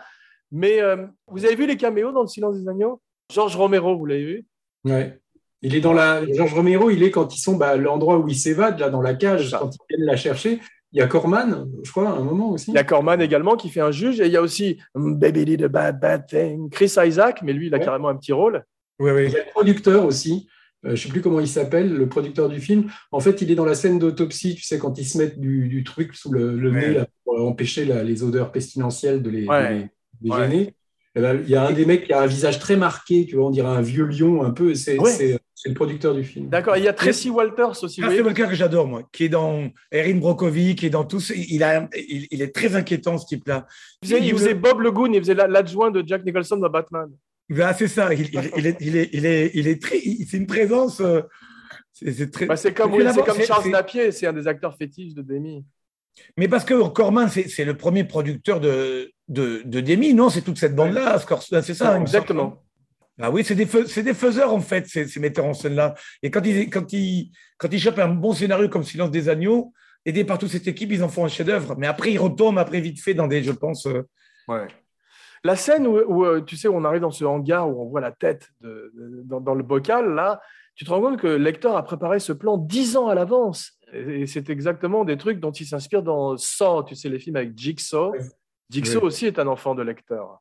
Mais euh, vous avez vu les caméos dans Le Silence des Agneaux? Georges Romero, vous l'avez vu? Ouais. Il est dans la. Georges Romero, il est quand ils sont bah, à l'endroit où il s'évade, là, dans la cage, quand ils viennent la chercher. Il y a Corman, je crois, à un moment aussi. Il y a Corman également qui fait un juge et il y a aussi Baby did a bad bad thing, Chris Isaac, mais lui il a Ouais. carrément un petit rôle. Oui, oui. Il y a le producteur aussi. euh, je ne sais plus comment il s'appelle, le producteur du film. En fait, il est dans la scène d'autopsie, tu sais, quand ils se mettent du, du truc sous le, le nez là, pour empêcher la- les odeurs pestilentielles de les, Ouais. de les- Ouais. Eh ben, il y a un des mecs qui a un visage très marqué, tu vois, on dirait un vieux lion un peu. C'est Ouais. le producteur du film. D'accord, il y a Tracy Walters aussi. voyez quelqu'un que j'adore, moi, qui est dans Erin Brockovich, qui est dans tous. Il, a, il, il est très inquiétant, ce type-là. il faisait, il faisait Bob Le Goon, il faisait la- l'adjoint de Jack Nicholson dans Batman. Ah, c'est ça, il, il- il est, il, est, il, est, il est très. C'est une présence. euh, c'est très. Bah, c'est comme, oui, comme Charles Napier, c'est un des acteurs fétiches de Demi. Mais parce que Corman, c'est le premier producteur de, de, de Demi, non? C'est toute cette bande-là, c'est ça semble. Exactement. Ah oui, c'est des, des faiseurs, en fait, ces, ces metteurs en scène-là. Et quand ils, quand, ils, quand ils chopent un bon scénario comme Silence des Agneaux, aidés par toute cette équipe, ils en font un chef-d'œuvre. Mais après, ils retombent après vite fait dans des, je pense. euh, Ouais. La scène où, où, euh, tu sais, on arrive dans ce hangar où on voit la tête de- de- dans, dans le bocal, là, tu te rends compte que Lecter a préparé ce plan dix ans à l'avance. Et c'est exactement des trucs dont il s'inspire dans Saw, tu sais, les films avec Jigsaw. Jigsaw Oui. aussi est un enfant de lecteur.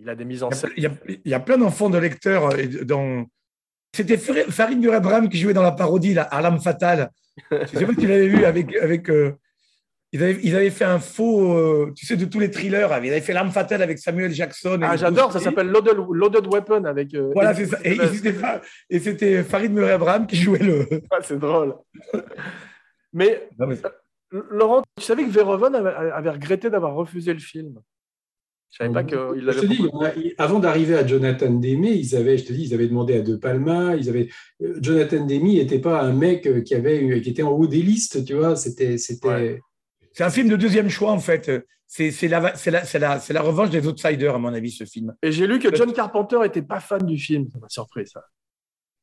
Il a des mises en scène. Il y a, il y a plein d'enfants de lecteurs euh, dans. C'était Farid Murabram qui jouait dans la parodie, là, Alarme Fatale. Je sais pas si tu l'avais vu avec. avec euh, ils, avaient, ils avaient fait un faux, euh, tu sais, de tous les thrillers. Ils avaient fait L'Arme Fatale avec Samuel Jackson. et Ah, j'adore, ça s'appelle Loaded, Loaded Weapon avec. euh, Voilà, c'est ça. Et, c'était Farid Murabram qui jouait le. Ah, c'est drôle. [LAUGHS] Mais Non, mais- euh, Laurent, tu savais que Verhoeven avait, avait regretté d'avoir refusé le film? Je savais pas qu'il Je avait te dis, avant d'arriver à Jonathan Demme, ils avaient, je te dis, ils avaient demandé à De Palma. Ils avaient, euh, Jonathan Demme n'était pas un mec euh, qui avait, qui était en haut des listes, tu vois. C'était, c'était. Ouais. C'est un film de deuxième choix, en fait. C'est c'est la, c'est la, c'est la, c'est la revanche des outsiders, à mon avis, ce film. Et j'ai lu que John Carpenter était pas fan du film. Ça m'a surpris, ça.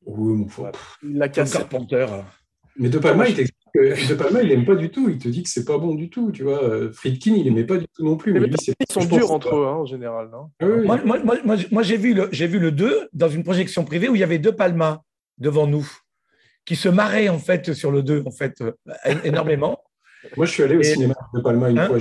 Oui, mon fou. Il l'a John cassé. Carpenter. Mais De Palma, il t'explique que De Palma, il aime pas du tout. Il te dit que c'est pas bon du tout, tu vois. Friedkin, il aimait pas du tout non plus. Mais lui, Ils sont durs entre eux, hein, en général. Non Ah oui. Moi, moi, moi, moi, moi, j'ai vu, le, j'ai vu le 2 dans une projection privée où il y avait deux Palmas devant nous qui se marraient en fait sur le 2 en fait euh, énormément. Moi, je suis allé au Et- cinéma de Palma une Hein fois.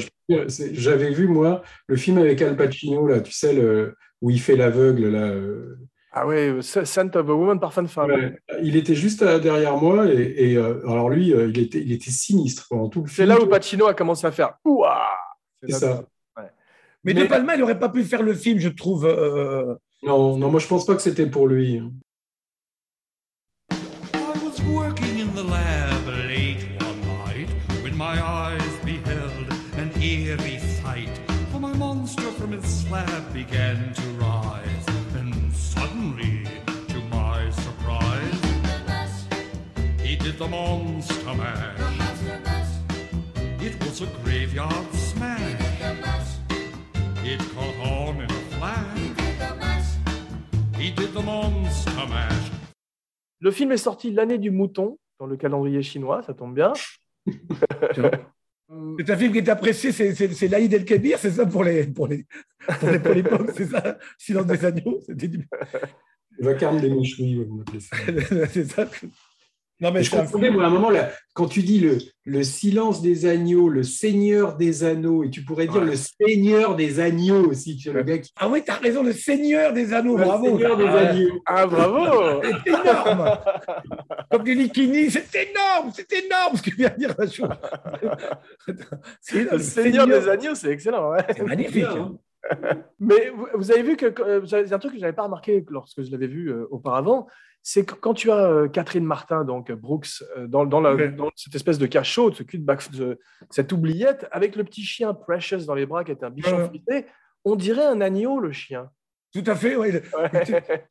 J'avais vu, moi, le film avec Al Pacino, là, tu sais, le, où il fait l'aveugle, là. euh, Ah ouais, euh, Scent of a Woman, Parfum de femme. ouais. Il était juste à- derrière moi, et, et, euh, alors lui, euh, il était, il était sinistre pendant tout le C'est film. là où Pacino a commencé à faire Ouah C'est ça. Mais, Mais- De Palma, il n'aurait pas pu faire le film, je trouve. euh, Non, non, moi, je pense pas que c'était pour lui. He did the monster mash. It was a graveyard smash. It caught on in a flash. He did the monster mash. Le film est sorti l'année du mouton dans le calendrier chinois, ça tombe bien. [LAUGHS] C'est un film qui est apprécié, c'est, c'est, c'est l'Aïd El Kébir, c'est ça pour les pour les pour les- pour l'époque, c'est ça? Silence des agneaux, c'était du- Le vacarme des moucheries, ouais, on appelait ça. [LAUGHS] c'est ça. Non mais Mais je moi, à un moment, là, quand tu dis le, le silence des agneaux, le seigneur des anneaux, et tu pourrais dire Ouais. le seigneur des agneaux aussi, tu le gars qui. Ah oui, t'as raison, le Seigneur des Anneaux, Le bravo. seigneur des Ah, agneaux. Ah bravo [LAUGHS] C'est énorme [LAUGHS] Comme des Likini, c'est énorme, c'est énorme ce que vient de dire la chose. [LAUGHS] Le Seigneur des agneaux, c'est excellent. ouais. C'est magnifique. Bien, Mais vous, avez vu que euh, c'est un truc que je n'avais pas remarqué lorsque je l'avais vu euh, auparavant, c'est que quand tu as euh, Catherine Martin, donc euh, Brooks, euh, dans, dans la- Ouais. dans cette espèce de cachot, ce cul de bac- de- cette oubliette, avec le petit chien Precious dans les bras qui est un bichon Ouais. frité, on dirait un agneau, le chien. Tout à fait, oui. Ouais. [LAUGHS]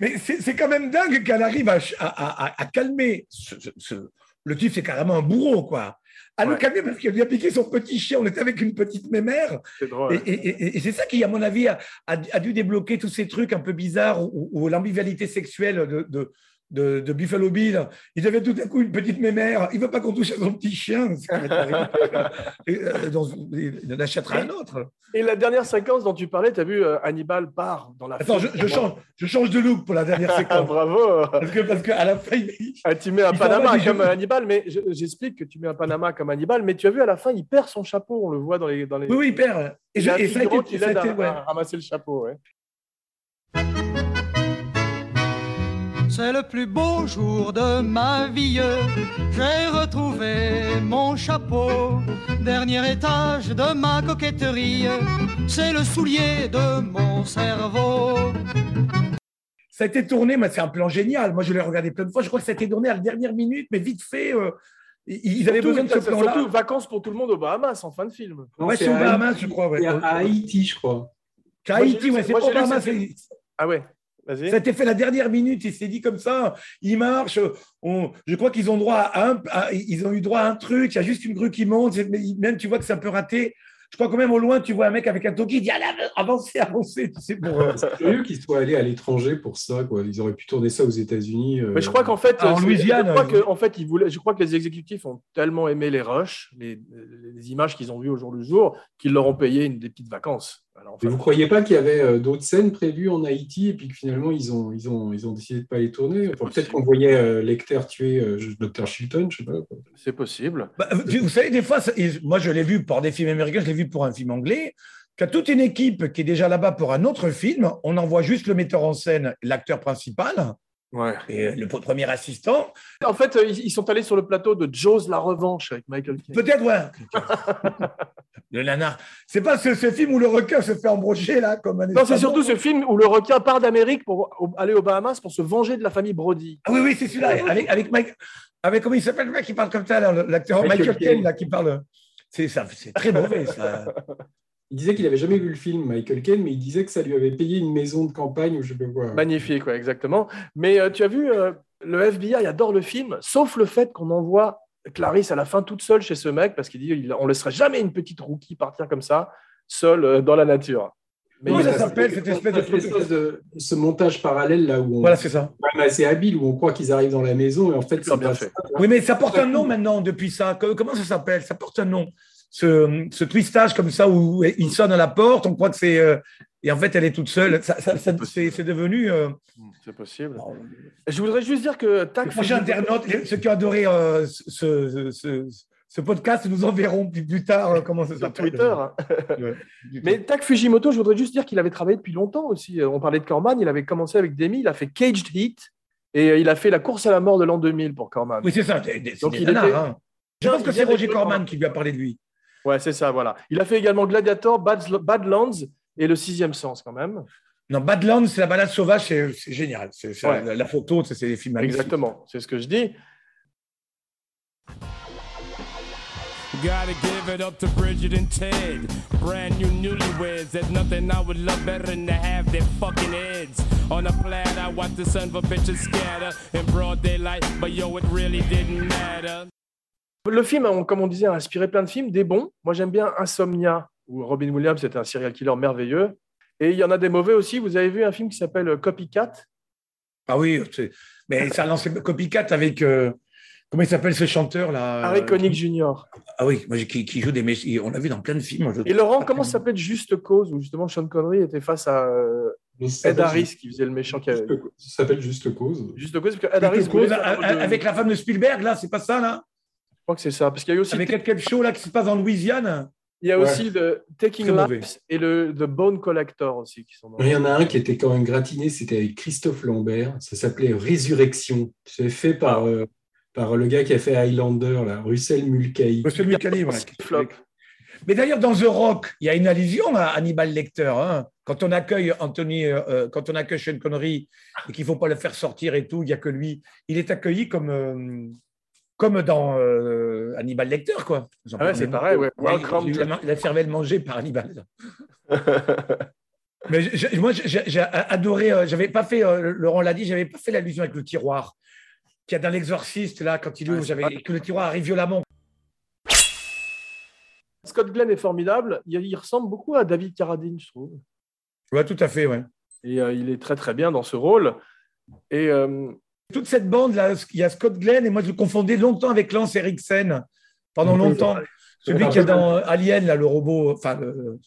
Mais c'est c'est quand même dingue qu'elle arrive à, à- à- à calmer. ce- ce- ce- Le type, c'est carrément un bourreau, quoi. À le Ouais. calmer parce qu'elle lui a piqué son petit chien. On était avec une petite mémère. C'est drôle. Et, et- et- et c'est ça qui, à mon avis, a, dû débloquer tous ces trucs un peu bizarres où l'ambivalité sexuelle de, de, de- de Buffalo Bill, il avait tout à coup une petite mémère. Il veut pas qu'on touche à son petit chien. [LAUGHS] euh, il en achètera un autre. Et la dernière séquence dont tu parlais, tu as vu euh, Hannibal part dans la Attends, je, change, je change de look pour la dernière Ah, [LAUGHS] séquence. bravo Parce que, parce qu'à la fin, il- Ah, tu mets un Panama comme. Hannibal, mais je- j'explique que tu mets un Panama comme Hannibal, mais tu as vu à la fin, il perd son chapeau, on le voit dans les. Dans les... oui, oui, il perd. Et, je- et ça a figurant été, qui l'aide été- à, ouais. à ramasser le chapeau. ouais. C'est le plus beau jour de ma vie. J'ai retrouvé mon chapeau. Dernier étage de ma coquetterie. C'est le soulier de mon cerveau. Ça a été tourné, mais c'est un plan génial. Moi, je l'ai regardé plein de fois. Je crois que ça a été tourné à la dernière minute, mais vite fait. euh, ils avaient Surtout- besoin de ce c'est plan-là. Surtout vacances pour tout le monde aux Bahamas en fin de film. Non, Ouais, c'est c'est au à Bahamas, je crois. ouais. À à Haïti, je crois. J'ai Haïti, ouais, c'est moi, pas j'ai au lu Bahamas. Ah ouais. Ça a été fait la dernière minute. Il s'est dit comme ça. Il marche. On, je crois qu'ils ont droit à un. à- ils ont eu droit à un truc. Il y a juste une grue qui monte. mais Même tu vois que c'est un peu raté. Je crois quand même au loin, tu vois un mec avec un toki. Il dit allez, avancez, avancez. Tu sais, pour, euh, C'est curieux qu'ils soient allés à l'étranger pour ça. Quoi. Ils auraient pu tourner ça aux États-Unis. euh, Mais je crois qu'en fait, Ah, en Louisiane, je crois, ils- que, en fait, ils voulaient, je crois que les exécutifs ont tellement aimé les rushs, les, les images qu'ils ont vues au jour le jour, qu'ils leur ont payé une, des petites vacances. Alors, Et enfin, vous croyez pas qu'il y avait euh, d'autres scènes prévues en Haïti et puis que finalement ils ont, ils ont, ils ont décidé de pas les tourner? Enfin, Peut-être qu'on voyait euh, Lecter tuer euh, Dr. Shilton, je sais pas. quoi. c'est possible. Bah, vous vous savez, des fois, moi je l'ai vu pour des films américains, je l'ai vu pour un film anglais, a toute une équipe qui est déjà là-bas pour un autre film, on envoie juste le metteur en scène, l'acteur principal, Ouais. et le premier assistant. En fait, euh, ils sont allés sur le plateau de Jaws la revanche avec Michael Caine. Peut-être, ouais. [LAUGHS] le nanar. C'est pas ce, ce film où le requin se fait embrocher, là, comme un Non, c'est surtout ce film où le requin part d'Amérique pour aller aux Bahamas pour se venger de la famille Brody. Ah oui, oui, c'est celui-là, avec, avec Mike. Avec comment il s'appelle le mec qui parle comme ça, là, l'acteur? Michael Michael Caine, là, qui parle. C'est ça, c'est très mauvais, ça. [LAUGHS] Il disait qu'il avait jamais vu le film Michael Caine, mais il disait que ça lui avait payé une maison de campagne ou je sais pas quoi. Magnifique, ouais, exactement. Mais euh, tu as vu, euh, le FBI adore le film, sauf le fait qu'on envoie Clarisse à la fin toute seule chez ce mec parce qu'il dit on laisserait jamais une petite rookie partir comme ça, seule euh, dans la nature. Mais Comment ça s'appelle, cette espèce espèce de- ce montage parallèle là où on Voilà, c'est ça. quand même assez habile où on croit qu'ils arrivent dans la maison et en fait c'est bien pas fait. ça. Oui, mais ça porte un nom maintenant depuis ça. Comment ça s'appelle? Ça porte un nom. Ce, ce twistage comme ça où il sonne à la porte, on croit que c'est. euh, et en fait, elle est toute seule. Ça, ça- ça- c'est c'est devenu. euh, C'est possible. Je voudrais juste dire que Tac les prochains internautes, les- ceux qui ont adoré euh, ce, ce- ce- ce podcast, nous enverront plus, plus tard comment ça sur s'appelle. Twitter. hein. Ouais. [LAUGHS] Mais Tak Fujimoto, je voudrais juste dire qu'il avait travaillé depuis longtemps aussi. On parlait de Corman, il avait commencé avec Demi, il a fait Caged Heat et il a fait la course à la mort de l'an 2000 pour Corman. Oui, c'est ça. C'est des- c'est Donc, des il nanars, était- hein. Je pense que c'est Roger Corman qui lui a parlé de lui. Ouais, c'est ça, voilà. Il a fait également Gladiator, Bad- Badlands et Le Sixième Sens quand même. Non, Badlands, c'est la balade sauvage, c'est c'est génial. C'est c'est Ouais. la, la photo, c'est c'est des films magnifiques. Exactement, c'est ce que je dis. Gotta give it up to Bridget and Ted. Brand new newlyweds. There's nothing I would love better than to have their fucking heads on a platter. I watch the sun for bitches scatter in broad daylight, but yo, it really didn't matter. Le film, on- comme on disait, a inspiré plein de films, des bons. Moi, j'aime bien Insomnia, où Robin Williams était un serial killer merveilleux. Et il y en a des mauvais aussi. Vous avez vu un film qui s'appelle Copycat? Ah oui, mais ça a lancé Copycat avec. euh, comment il s'appelle ce chanteur là Harry Connick Jr. Ah oui, moi, qui, qui joue des méchants. On l'a vu dans plein de films. je- Et Laurent, comment ça s'appelait Juste Cause, où justement Sean Connery était face à euh, Ed Harris, qui faisait le méchant. Qui avait... Ça s'appelle Juste Cause. Juste Cause, parce que Ed Harris de- avec la femme de Spielberg, là, c'est pas ça, là? Crois que c'est ça, parce qu'il y a eu aussi, Avec quelque chose là qui se passe en Louisiane il y a Ouais. aussi le Taking. Lives et le The Bone Collector aussi qui sont dans Il y en a un qui était quand même gratiné, c'était avec Christophe Lambert. Ça s'appelait Résurrection. C'est fait par, euh, par le gars qui a fait Highlander, là, Russell Mulcahy. Monsieur Mulcahy, voilà. Flop. Mais d'ailleurs, dans The Rock, il y a une allusion à Hannibal Lecter. hein. Quand on accueille Anthony, euh, euh, quand on accueille Sean Connery et qu'il ne faut pas le faire sortir et tout, il n'y a que lui. Il est accueilli comme, euh, comme dans euh, Hannibal Lecter, quoi. Ah ouais, c'est pareil, ouais. Il- Welcome to- la, la cervelle mangée par Hannibal. [LAUGHS] Mais je- moi, j'ai adoré. euh, j'avais pas fait. euh, Laurent l'a dit. J'avais pas fait l'allusion avec le tiroir qu'il y a dans l'Exorciste là quand il ouvre. j'avais que le tiroir arrive violemment. Scott Glenn est formidable. Il, il ressemble beaucoup à David Carradine, je trouve. Ouais, tout à fait. Ouais. Et euh, il est très très bien dans ce rôle. Et euh, toute cette bande là, il y a Scott Glenn et moi je le confondais longtemps avec Lance Eriksen pendant longtemps. Celui qui est dans euh, Alien là, le robot. Enfin, le-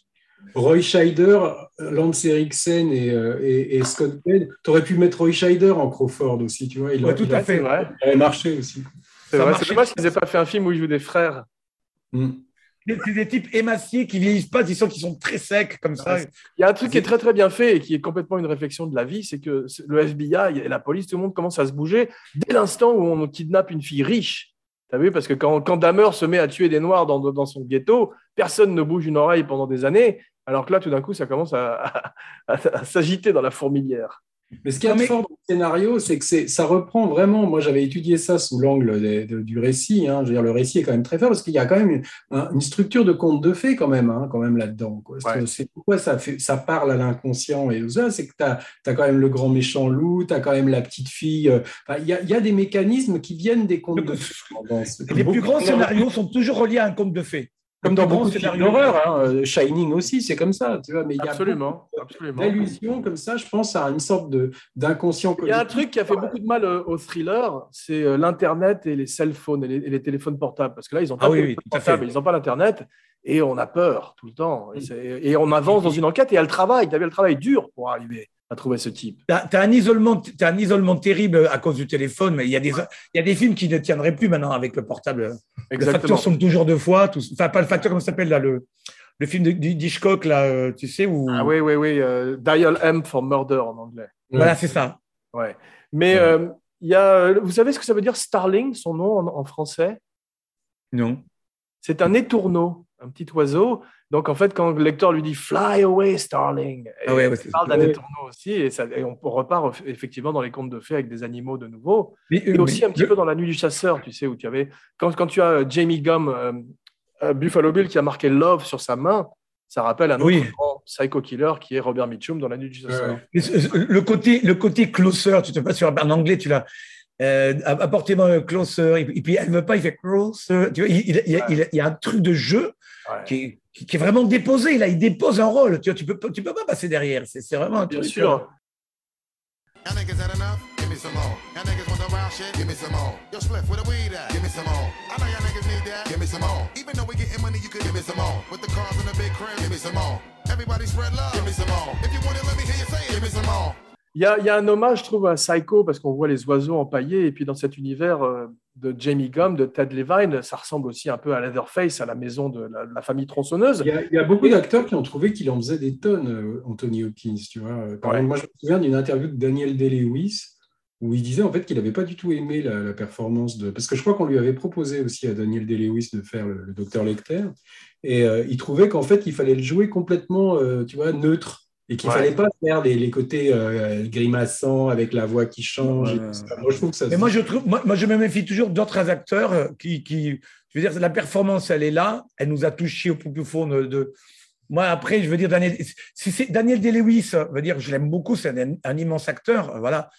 Roy Scheider, Lance Eriksen et, euh, et, et Scott Glenn. Tu aurais pu mettre Roy Scheider en Crawford aussi, tu vois. Il, Ouais, a- tout il à fait. c'est vrai. il aurait marché aussi. C'est dommage qu'ils n'aient pas fait un film où ils jouent des frères. Mm. C'est des types émaciés qui vieillissent pas, ils sont qui sont très secs comme ça. Il y a un truc qui est très très bien fait et qui est complètement une réflexion de la vie, c'est que le FBI et la police, tout le monde commence à se bouger dès l'instant où on kidnappe une fille riche. T'as vu? Parce que quand, quand Dahmer se met à tuer des Noirs dans, dans son ghetto, personne ne bouge une oreille pendant des années, alors que là, tout d'un coup, ça commence à, à- à- à s'agiter dans la fourmilière. Mais ce qui est mais- fort dans le scénario, c'est que ça reprend vraiment. Moi, j'avais étudié ça sous l'angle du récit. hein. Je veux dire, le récit est quand même très fort parce qu'il y a quand même une, un- une structure de conte de fées quand même, hein, quand même là-dedans. Ouais. C'est pourquoi ça, fait, ça parle à l'inconscient et tout ça. C'est que tu as, quand même le grand méchant loup, tu as quand même la petite fille. euh, enfin, Il y, a, y a des mécanismes qui viennent des contes de fées. Les plus grands scénarios sont toujours reliés à un conte de fées. Comme dans beaucoup de films d'horreur, hein, euh, Shining aussi, c'est comme ça, tu vois. Mais il y a Absolument, absolument. d'allusions comme ça, je pense, à une sorte de d'inconscient Il y a un truc qui a fait beaucoup de mal euh, au thriller, c'est euh, l'Internet et les cell phones et les, et les téléphones portables. Parce que là, ils n'ont pas Ah oui, oui, téléphone tout à fait. portable, ils n'ont pas l'Internet et on a peur tout le temps. Mm. Et, et on avance dans une enquête et elle travaille. Tu as vu, elle travaille dur pour arriver à trouver ce type. Tu as, un isolement, t'as un isolement terrible à cause du téléphone, mais il y, a des, il y a des films qui ne tiendraient plus maintenant avec le portable. Le Exactement. facteur sonne toujours deux fois. Tout, enfin, pas le facteur, comment ça s'appelle là le, le film d'Hitchcock, là, euh, tu sais, où. Ah oui, oui, oui. euh, Dial M for Murder en anglais. Voilà, c'est ça. Ouais. Mais euh, il y a, vous savez ce que ça veut dire Starling, son nom en, en français? Non. C'est un étourneau, un petit oiseau. Donc en fait, quand le lecteur lui dit Fly away, Starling, et Ah ouais, ouais, parle d'un étourneau aussi, et, ça- et on repart effectivement dans les contes de fées avec des animaux de nouveau. Mais, Et euh, aussi un petit peu dans La Nuit du Chasseur, tu sais, où tu avais. Quand, quand tu as euh, Jamie Gum, euh, Buffalo Bill, qui a marqué Love sur sa main, ça rappelle un autre Oui. grand psycho killer qui est Robert Mitchum dans La Nuit du Chasseur. Le côté, le côté closer, tu te passes sur en anglais, tu l'as. Euh, apportez-moi un closer, et puis- elle veut pas, il fait closer. Tu vois, il, il- il y a- il y a- il y a un truc de jeu Ouais. qui est, qui- qui est vraiment déposé. Là, il dépose un rôle. Tu vois, tu peux, pas- tu peux pas passer derrière. C'est vraiment un Bien truc. sûr. Y, a, il y a un hommage, je trouve, à Psycho, parce qu'on voit les oiseaux empaillés, et puis dans cet univers euh, de Jamie Gum, de Ted Levine, ça ressemble aussi un peu à Leatherface, à la maison de la, de la famille tronçonneuse. Il y, a, il y a beaucoup d'acteurs qui ont trouvé qu'il en faisait des tonnes, euh, Anthony Hopkins. Tu vois. Par Ouais. exemple, moi, je me souviens d'une interview de Daniel Day-Lewis où il disait en fait qu'il n'avait pas du tout aimé la, la performance de. Parce que je crois qu'on lui avait proposé aussi à Daniel Day-Lewis de faire le, le docteur Lecter. Et euh, il trouvait qu'en fait, il fallait le jouer complètement, euh, tu vois, neutre. Et qu'il ne Ouais. fallait pas faire les, les côtés euh, grimaçants avec la voix qui change. Ouais. Moi, je trouve que ça. Mais moi, je trouve, moi, moi, je me méfie toujours d'autres acteurs euh, qui, qui, je veux dire, la performance, elle est là, elle nous a touché au plus profond de. de- Moi, après, je veux dire, Daniel, si c'est Daniel Day-Lewis, je veux dire, je l'aime beaucoup, c'est un, un immense acteur, euh, voilà.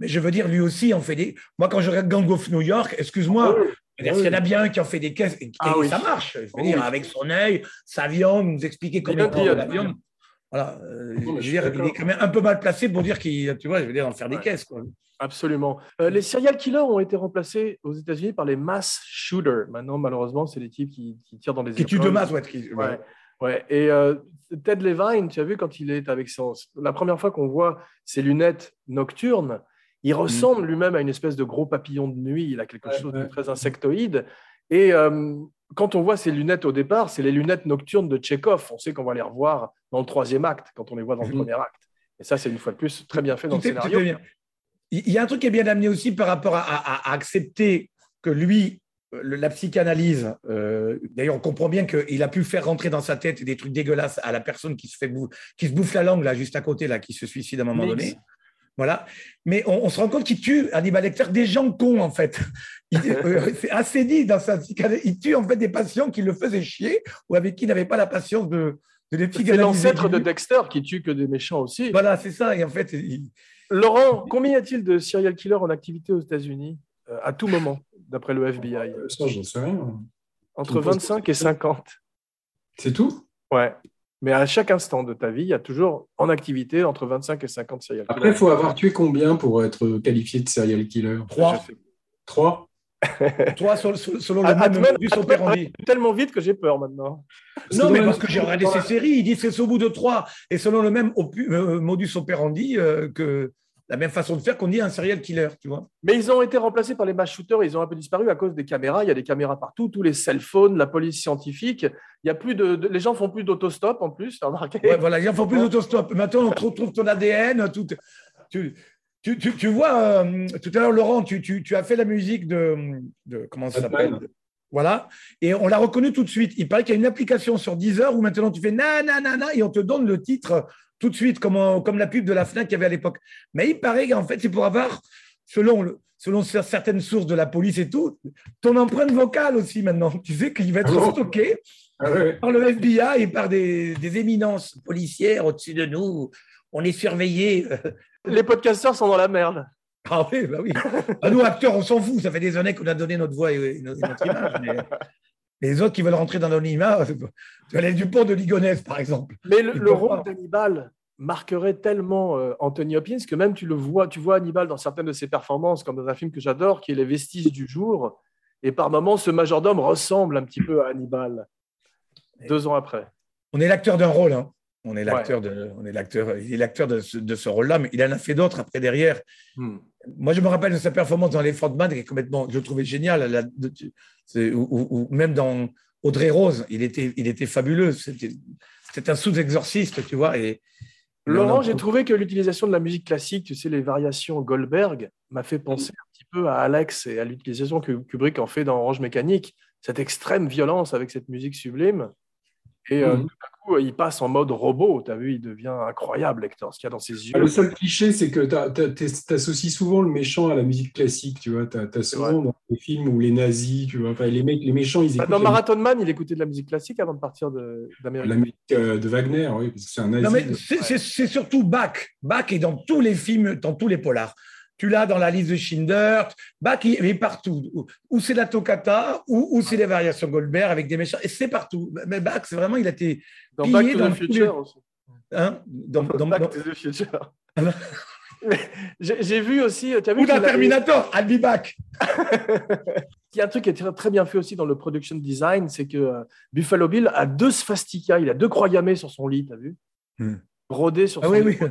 Mais je veux dire, lui aussi, on fait des. Moi, quand je regarde Gang of New York, excuse-moi, Oui. dire, s'il y en a bien un qui en fait des caisses, et, Ah et oui. ça marche. Je veux Oui. dire, avec son œil, sa viande, nous expliquer comment il prend la viande. Voilà. euh, Non, je veux dire, il est quand même un peu mal placé pour dire qu'il, tu vois, je veux dire, en faire des Ouais. caisses, quoi. Absolument. Euh, les serial killers ont été remplacés aux États-Unis par les mass shooters. Maintenant, malheureusement, c'est les types qui, qui tirent dans les Qui tue de masse, ouais. qui- Ouais, ouais. Et euh, Ted Levine, tu as vu quand il est avec son. La première fois qu'on voit ses lunettes nocturnes, il ressemble lui-même à une espèce de gros papillon de nuit. Il a quelque chose de très insectoïde. Et euh, quand on voit ses lunettes au départ, c'est les lunettes nocturnes de Tchekhov. On sait qu'on va les revoir dans le troisième acte, quand on les voit dans le Mhm. premier acte. Et ça, c'est une fois de plus très bien fait dans Tout le est- scénario. Il y a un truc qui est bien amené aussi par rapport à, à- à accepter que lui, euh, la psychanalyse, euh, d'ailleurs, on comprend bien qu'il a pu faire rentrer dans sa tête des trucs dégueulasses à la personne qui se, fait bou- qui se bouffe la langue, là, juste à côté, là, qui se suicide à un moment Mix. donné. Voilà. Mais on, on se rend compte qu'il tue, Hannibal Lecter, des gens cons, en fait. [LAUGHS] Euh, C'est assez dit dans sa psychanalyse. Il tue, en fait, des patients qui le faisaient chier ou avec qui il n'avait pas la patience de, de les C'est l'ancêtre de Dexter qui tue que des méchants aussi. Voilà, c'est ça. Et en fait, il- Laurent, combien y a-t-il de serial killers en activité aux États-Unis euh, à tout moment, d'après le FBI Euh, Ça, j'en sais rien. Entre tu me poses 25 et 50. C'est tout? Ouais. Mais à chaque instant de ta vie, il y a toujours en activité entre 25 et 50 serial killers. Après, il faut avoir tué combien pour être qualifié de serial killer? Trois. Trois? [LAUGHS] Toi, selon, le même operandi. arrive tellement vite que j'ai peur maintenant. Non, mais Parce que j'ai regardé ces séries, ils disent que c'est au bout de trois. Et selon le même euh, modus operandi, euh, que la même façon de faire qu'on dit un serial killer, tu vois. Mais ils ont été remplacés par les mass shooters, ils ont un peu disparu à cause des caméras. Il y a des caméras partout, tous les cell phones, la police scientifique. Il y a plus de, de- les gens font plus d'autostop en plus, remarqué Ouais, voilà, il en faut plus d'autostop. Maintenant, on retrouve ton ADN. Tout, tu, tu, tu, tu vois, euh, tout à l'heure, Laurent, tu, tu, tu as fait la musique de. de comment ça s'appelle? Voilà. Et on l'a reconnu tout de suite. Il paraît qu'il y a une application sur Deezer où maintenant tu fais na na na na et on te donne le titre tout de suite, comme, comme la pub de la Fnac qu'il y avait à l'époque. Mais il paraît qu'en fait, c'est pour avoir, selon, le, selon certaines sources de la police et tout, ton empreinte vocale aussi maintenant. [LAUGHS] Tu sais qu'il va être Ah stocké Ah par le FBI et par des, des éminences policières au-dessus de nous. On est surveillés. Les podcasteurs sont dans la merde. Ah oui, bah oui. [LAUGHS] Ah, nous, acteurs, on s'en fout. Ça fait des années qu'on a donné notre voix et, et notre image. Mais, Les autres qui veulent rentrer dans l'anonymat, [LAUGHS] tu aller du pont de Ligonnès, par exemple. Mais le, rôle d'Hannibal marquerait tellement euh, Anthony Hopkins que même tu le vois, tu vois Hannibal dans certaines de ses performances, comme dans un film que j'adore, qui est Les Vestiges du jour. Et par moments, ce majordome ressemble un petit peu à Hannibal. Deux ans après. On est l'acteur d'un rôle. hein. On est l'acteur de, on est l'acteur, il est l'acteur de ce, de ce rôle-là, mais il en a fait d'autres après derrière. Hmm. Moi, je me rappelle de sa performance dans Les Man, qui est complètement, je le trouvais génial. de- ou, même dans Audrey Rose, il était, il était fabuleux. C'était, un sous-exorciste, tu vois. Et Laurent, j'ai trouvé que l'utilisation de la musique classique, tu sais, les variations Goldberg, m'a fait penser un petit peu à Alex et à l'utilisation que Kubrick en fait dans Orange Mécanique, cette extrême violence avec cette musique sublime. Et euh, Mhm. tout coup, il passe en mode robot, tu as vu, il devient incroyable, Hector, ce qu'il y a dans ses yeux. Ah, Le seul cliché, c'est que tu associes souvent le méchant à la musique classique, tu vois. Tu as, souvent dans les films où les nazis, tu vois, enfin, les, mecs, les méchants, ils Bah, écoutent Dans la, Marathon Man, il écoutait de la musique classique avant de partir de- d'Amérique. la musique euh, de Wagner, oui, parce que c'est un nazi. Non, mais c'est surtout Bach. Bach est dans tous les films, dans tous les polars. Tu l'as dans la liste de Schindler. Bach, il est partout. Ou- c'est la toccata, ou, ou c'est les variations Goldberg avec des méchants. Et c'est partout. Mais Bach, c'est vraiment, il a été Dans pillé Back to dans the Future les- aussi. Hein? Dans, dans- Back dans- to the Future. J'ai vu aussi, tu as vu ou dans avait- Terminator, I'll be back. [LAUGHS] Il y a un truc qui est très, très bien fait aussi dans le production design, c'est que euh, Buffalo Bill a deux sphastikas, il a deux croix gammées sur son lit, tu as vu? Hmm. Brodés sur Ah son oui, lit. oui.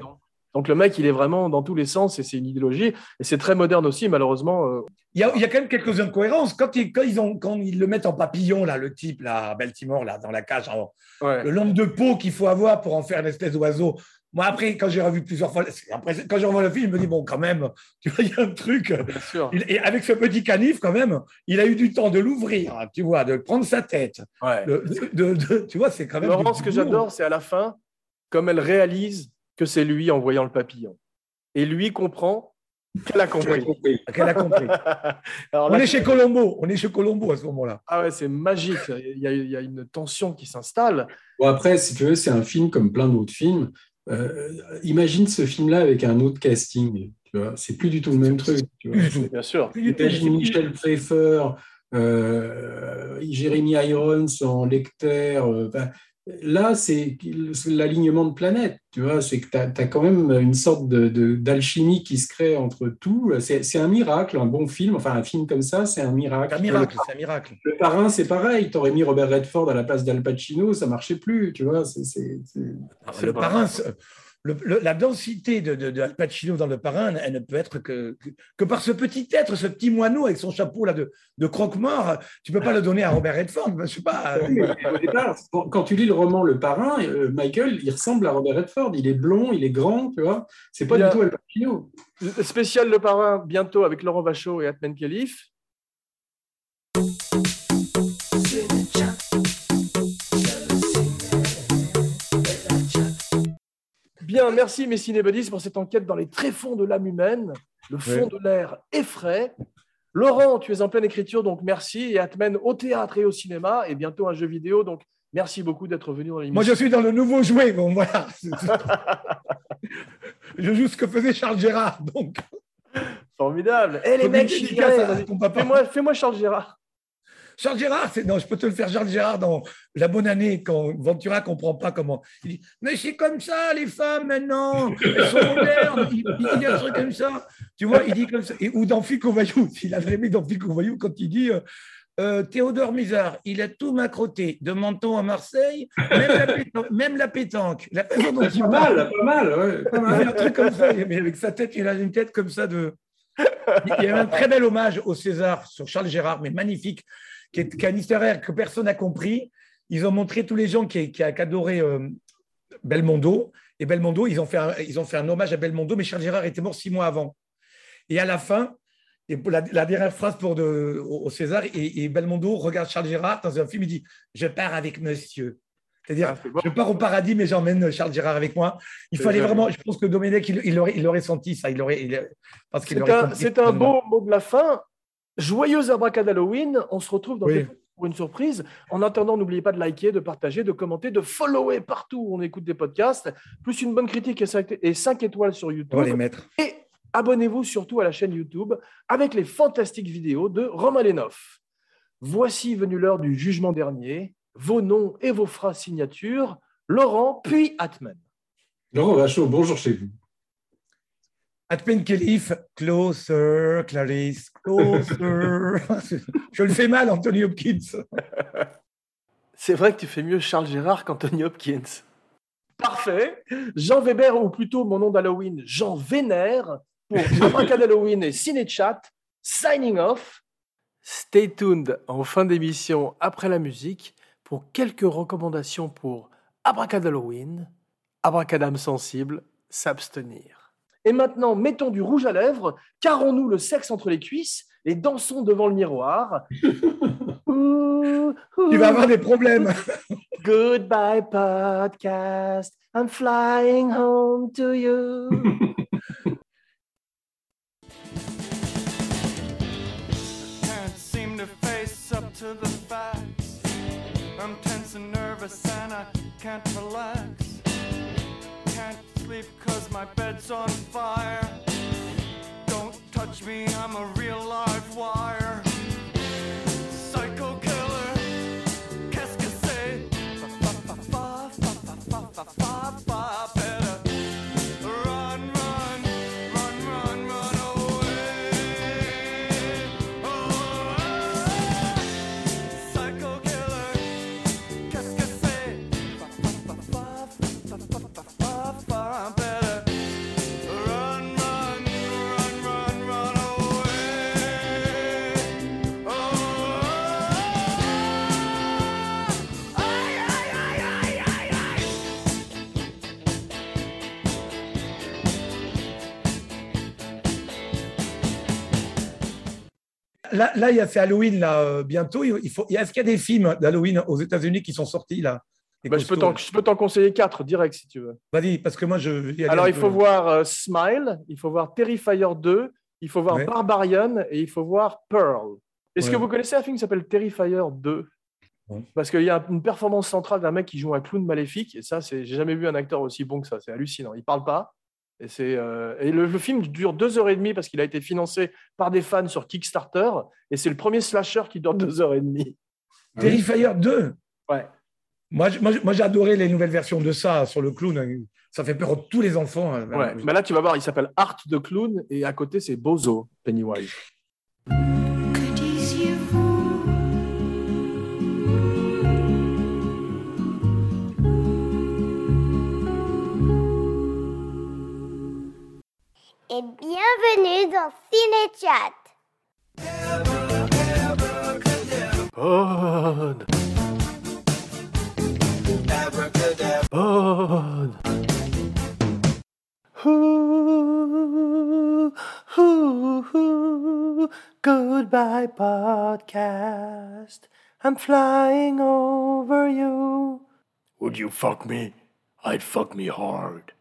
Donc le mec, il est vraiment dans tous les sens et c'est une idéologie. Et c'est très moderne aussi, malheureusement. euh, Il y, a, il y a quand même quelques incohérences. Quand ils, quand, ils ont, quand ils le mettent en papillon, là, le type, là, à Baltimore, là, dans la cage, en- ouais. le nombre de peaux qu'il faut avoir pour en faire une espèce d'oiseau. Moi, après, quand j'ai revu plusieurs fois, après, quand je revois le film, je me dis, bon, quand même, [LAUGHS] tu vois, il y a un truc. Bien sûr. Il- Et avec ce petit canif, quand même, il a eu du temps de l'ouvrir, hein, tu vois, de prendre sa tête. Ouais. de- de- de- de- tu vois, c'est quand même. Laurent, ce que j'adore, c'est à la fin, comme elle réalise que c'est lui en voyant le papillon. Et lui comprend qu'elle a compris. Qu'elle a compris. [LAUGHS] Alors On est chez Colombo, on est chez Colombo à ce moment-là. Ah ouais, c'est magique. Il y, a, il y a une tension qui s'installe. Bon, après, si tu veux, c'est un film comme plein d'autres films. Euh, imagine ce film-là avec un autre casting. Tu vois, c'est plus du tout le même truc. Tu vois. Bien sûr. Imagine Michel Pfeiffer, euh, Jeremy Irons en lecteur. euh, ben, là, c'est l'alignement de planètes. Tu vois, c'est que tu as, quand même une sorte de- de- d'alchimie qui se crée entre tout. C'est un miracle, un bon film. Enfin, un film comme ça, c'est un miracle. Un miracle, c'est un miracle. Le parrain, c'est pareil. Tu aurais mis Robert Redford à la place d'Al Pacino, ça marchait plus. Tu vois, c'est- c'est- Le parrain, le- le- la densité de, de, de Al Pacino dans le parrain, elle ne peut être que, que, que par ce petit être, ce petit moineau avec son chapeau là de, de croque-mort. Tu peux pas le donner à Robert Redford. Je sais pas. Oui, mais au départ, quand- tu lis le roman Le Parrain, euh, Michael, il ressemble à Robert Redford. Il est blond, il est grand, tu vois. C'est pas Il y a- du tout Al Pacino. Spécial Le Parrain, bientôt avec Laurent Vachot et Atman Khalif. Bien, merci mes cinébuddies pour cette enquête dans les tréfonds de l'âme humaine. Le fond de l'air effraie. Laurent, tu es en pleine écriture, donc merci. Et Atmen au théâtre et au cinéma, et bientôt un jeu vidéo. Donc merci beaucoup d'être venu dans l'émission. Moi, je suis dans le nouveau jouet. Bon, voilà. je joue ce que faisait Charles Gérard. Donc, Formidable. Eh les mecs, fais-moi Charles Gérard. Charles Gérard, c'est- non, je peux te le faire, Charles Gérard, dans La Bonne Année, quand Ventura ne comprend pas comment. Il dit Mais c'est comme ça, les femmes, maintenant, elles sont modernes. Il, il dit un truc comme ça. Tu vois, il dit comme ça. Et, ou dans Flic au Voyou, il avait aimé dans Flic au Voyou, quand il dit euh, euh, Théodore Misard, il a tout macroté, de Menton à Marseille, même la, pétanque. Même la pétanque. La façon dont il Pas parle, mal, pas mal, ouais, pas il fait un truc comme ça, mais avec sa tête, il a une tête comme ça de. Il y a un très bel hommage au César sur Charles Gérard, mais magnifique, qui est, qui est un historien que personne n'a compris. Ils ont montré tous les gens qui, qui, qui adoraient euh, Belmondo. Et Belmondo, ils ont, fait un, ils ont fait un hommage à Belmondo, mais Charles Gérard était mort six mois avant. Et à la fin, et la, la dernière phrase pour de, au, au César, et, et Belmondo regarde Charles Gérard dans un film, il dit Je pars avec monsieur. C'est-à-dire, Ah, bon. je pars au paradis, mais j'emmène Charles Gérard avec moi. Il fallait vraiment, je pense que Domenech, il, il, aurait, il aurait senti ça. Il aurait, il, parce qu'il C'est un, un beau mot de la fin. Joyeuse abracad Halloween. On se retrouve dans Oui. pour une surprise. En attendant, n'oubliez pas de liker, de partager, de commenter, de follower partout où on écoute des podcasts. Plus une bonne critique et 5, et cinq étoiles sur On YouTube. va les mettre. Et abonnez-vous surtout à la chaîne YouTube avec les fantastiques vidéos de Romain Lenoff. Voici venu l'heure du jugement dernier. Vos noms et vos phrases signatures. Laurent, puis Atman. Laurent Vachaud, bonjour chez vous. Atmen Kelif, closer, Clarisse, closer. [LAUGHS] Je le fais mal, Anthony Hopkins. C'est vrai que tu fais mieux Charles Gérard qu'Anthony Hopkins. Parfait. Jean Weber, ou plutôt mon nom d'Halloween, Jean Vénère, pour Abracad Halloween et Cinéchat, signing off. Stay tuned en fin d'émission après la musique pour quelques recommandations pour Abracad Halloween, Abracadam sensible, s'abstenir. Et maintenant, mettons du rouge à lèvres, carrons-nous le sexe entre les cuisses et dansons devant le miroir. [LAUGHS] Tu vas avoir des problèmes. [LAUGHS] Goodbye podcast, I'm flying home to you. Can't seem to face up to the facts. I'm tense and nervous and I can't relax. Sleep cause my bed's on fire. Don't touch me, I'm a real live wire. Là, là, il y a fait Halloween là, euh, bientôt. Il faut, Est-ce qu'il y a des films d'Halloween aux États-Unis qui sont sortis là Bah, je peux t'en je peux t'en conseiller quatre direct si tu veux. Vas-y, parce que moi, je. Alors, il peu. faut voir euh, Smile, il faut voir Terrifier 2, il faut voir Ouais. Barbarian et il faut voir Pearl. Est-ce Ouais. que vous connaissez un film qui s'appelle Terrifier 2 Non. Parce qu'il y a une performance centrale d'un mec qui joue un clown maléfique, et ça, c'est, j'ai jamais vu un acteur aussi bon que ça, c'est hallucinant. Il parle pas. Et, c'est, euh, et le, le film dure deux heures et demie parce qu'il a été financé par des fans sur Kickstarter, et c'est le premier slasher qui dure deux heures et demie. [LAUGHS] Terrifier 2 Ouais. Moi, j'ai adoré les nouvelles versions de ça sur le clown. Ça fait peur à tous les enfants. hein. Ouais. Mais là, tu vas voir, il s'appelle Art de Clown, et à côté, c'est Bozo, Pennywise. Et bienvenue dans Cinéchat. Pod. Pod. Ooh. Goodbye, podcast. I'm flying over you. Would you fuck me? I'd fuck me hard.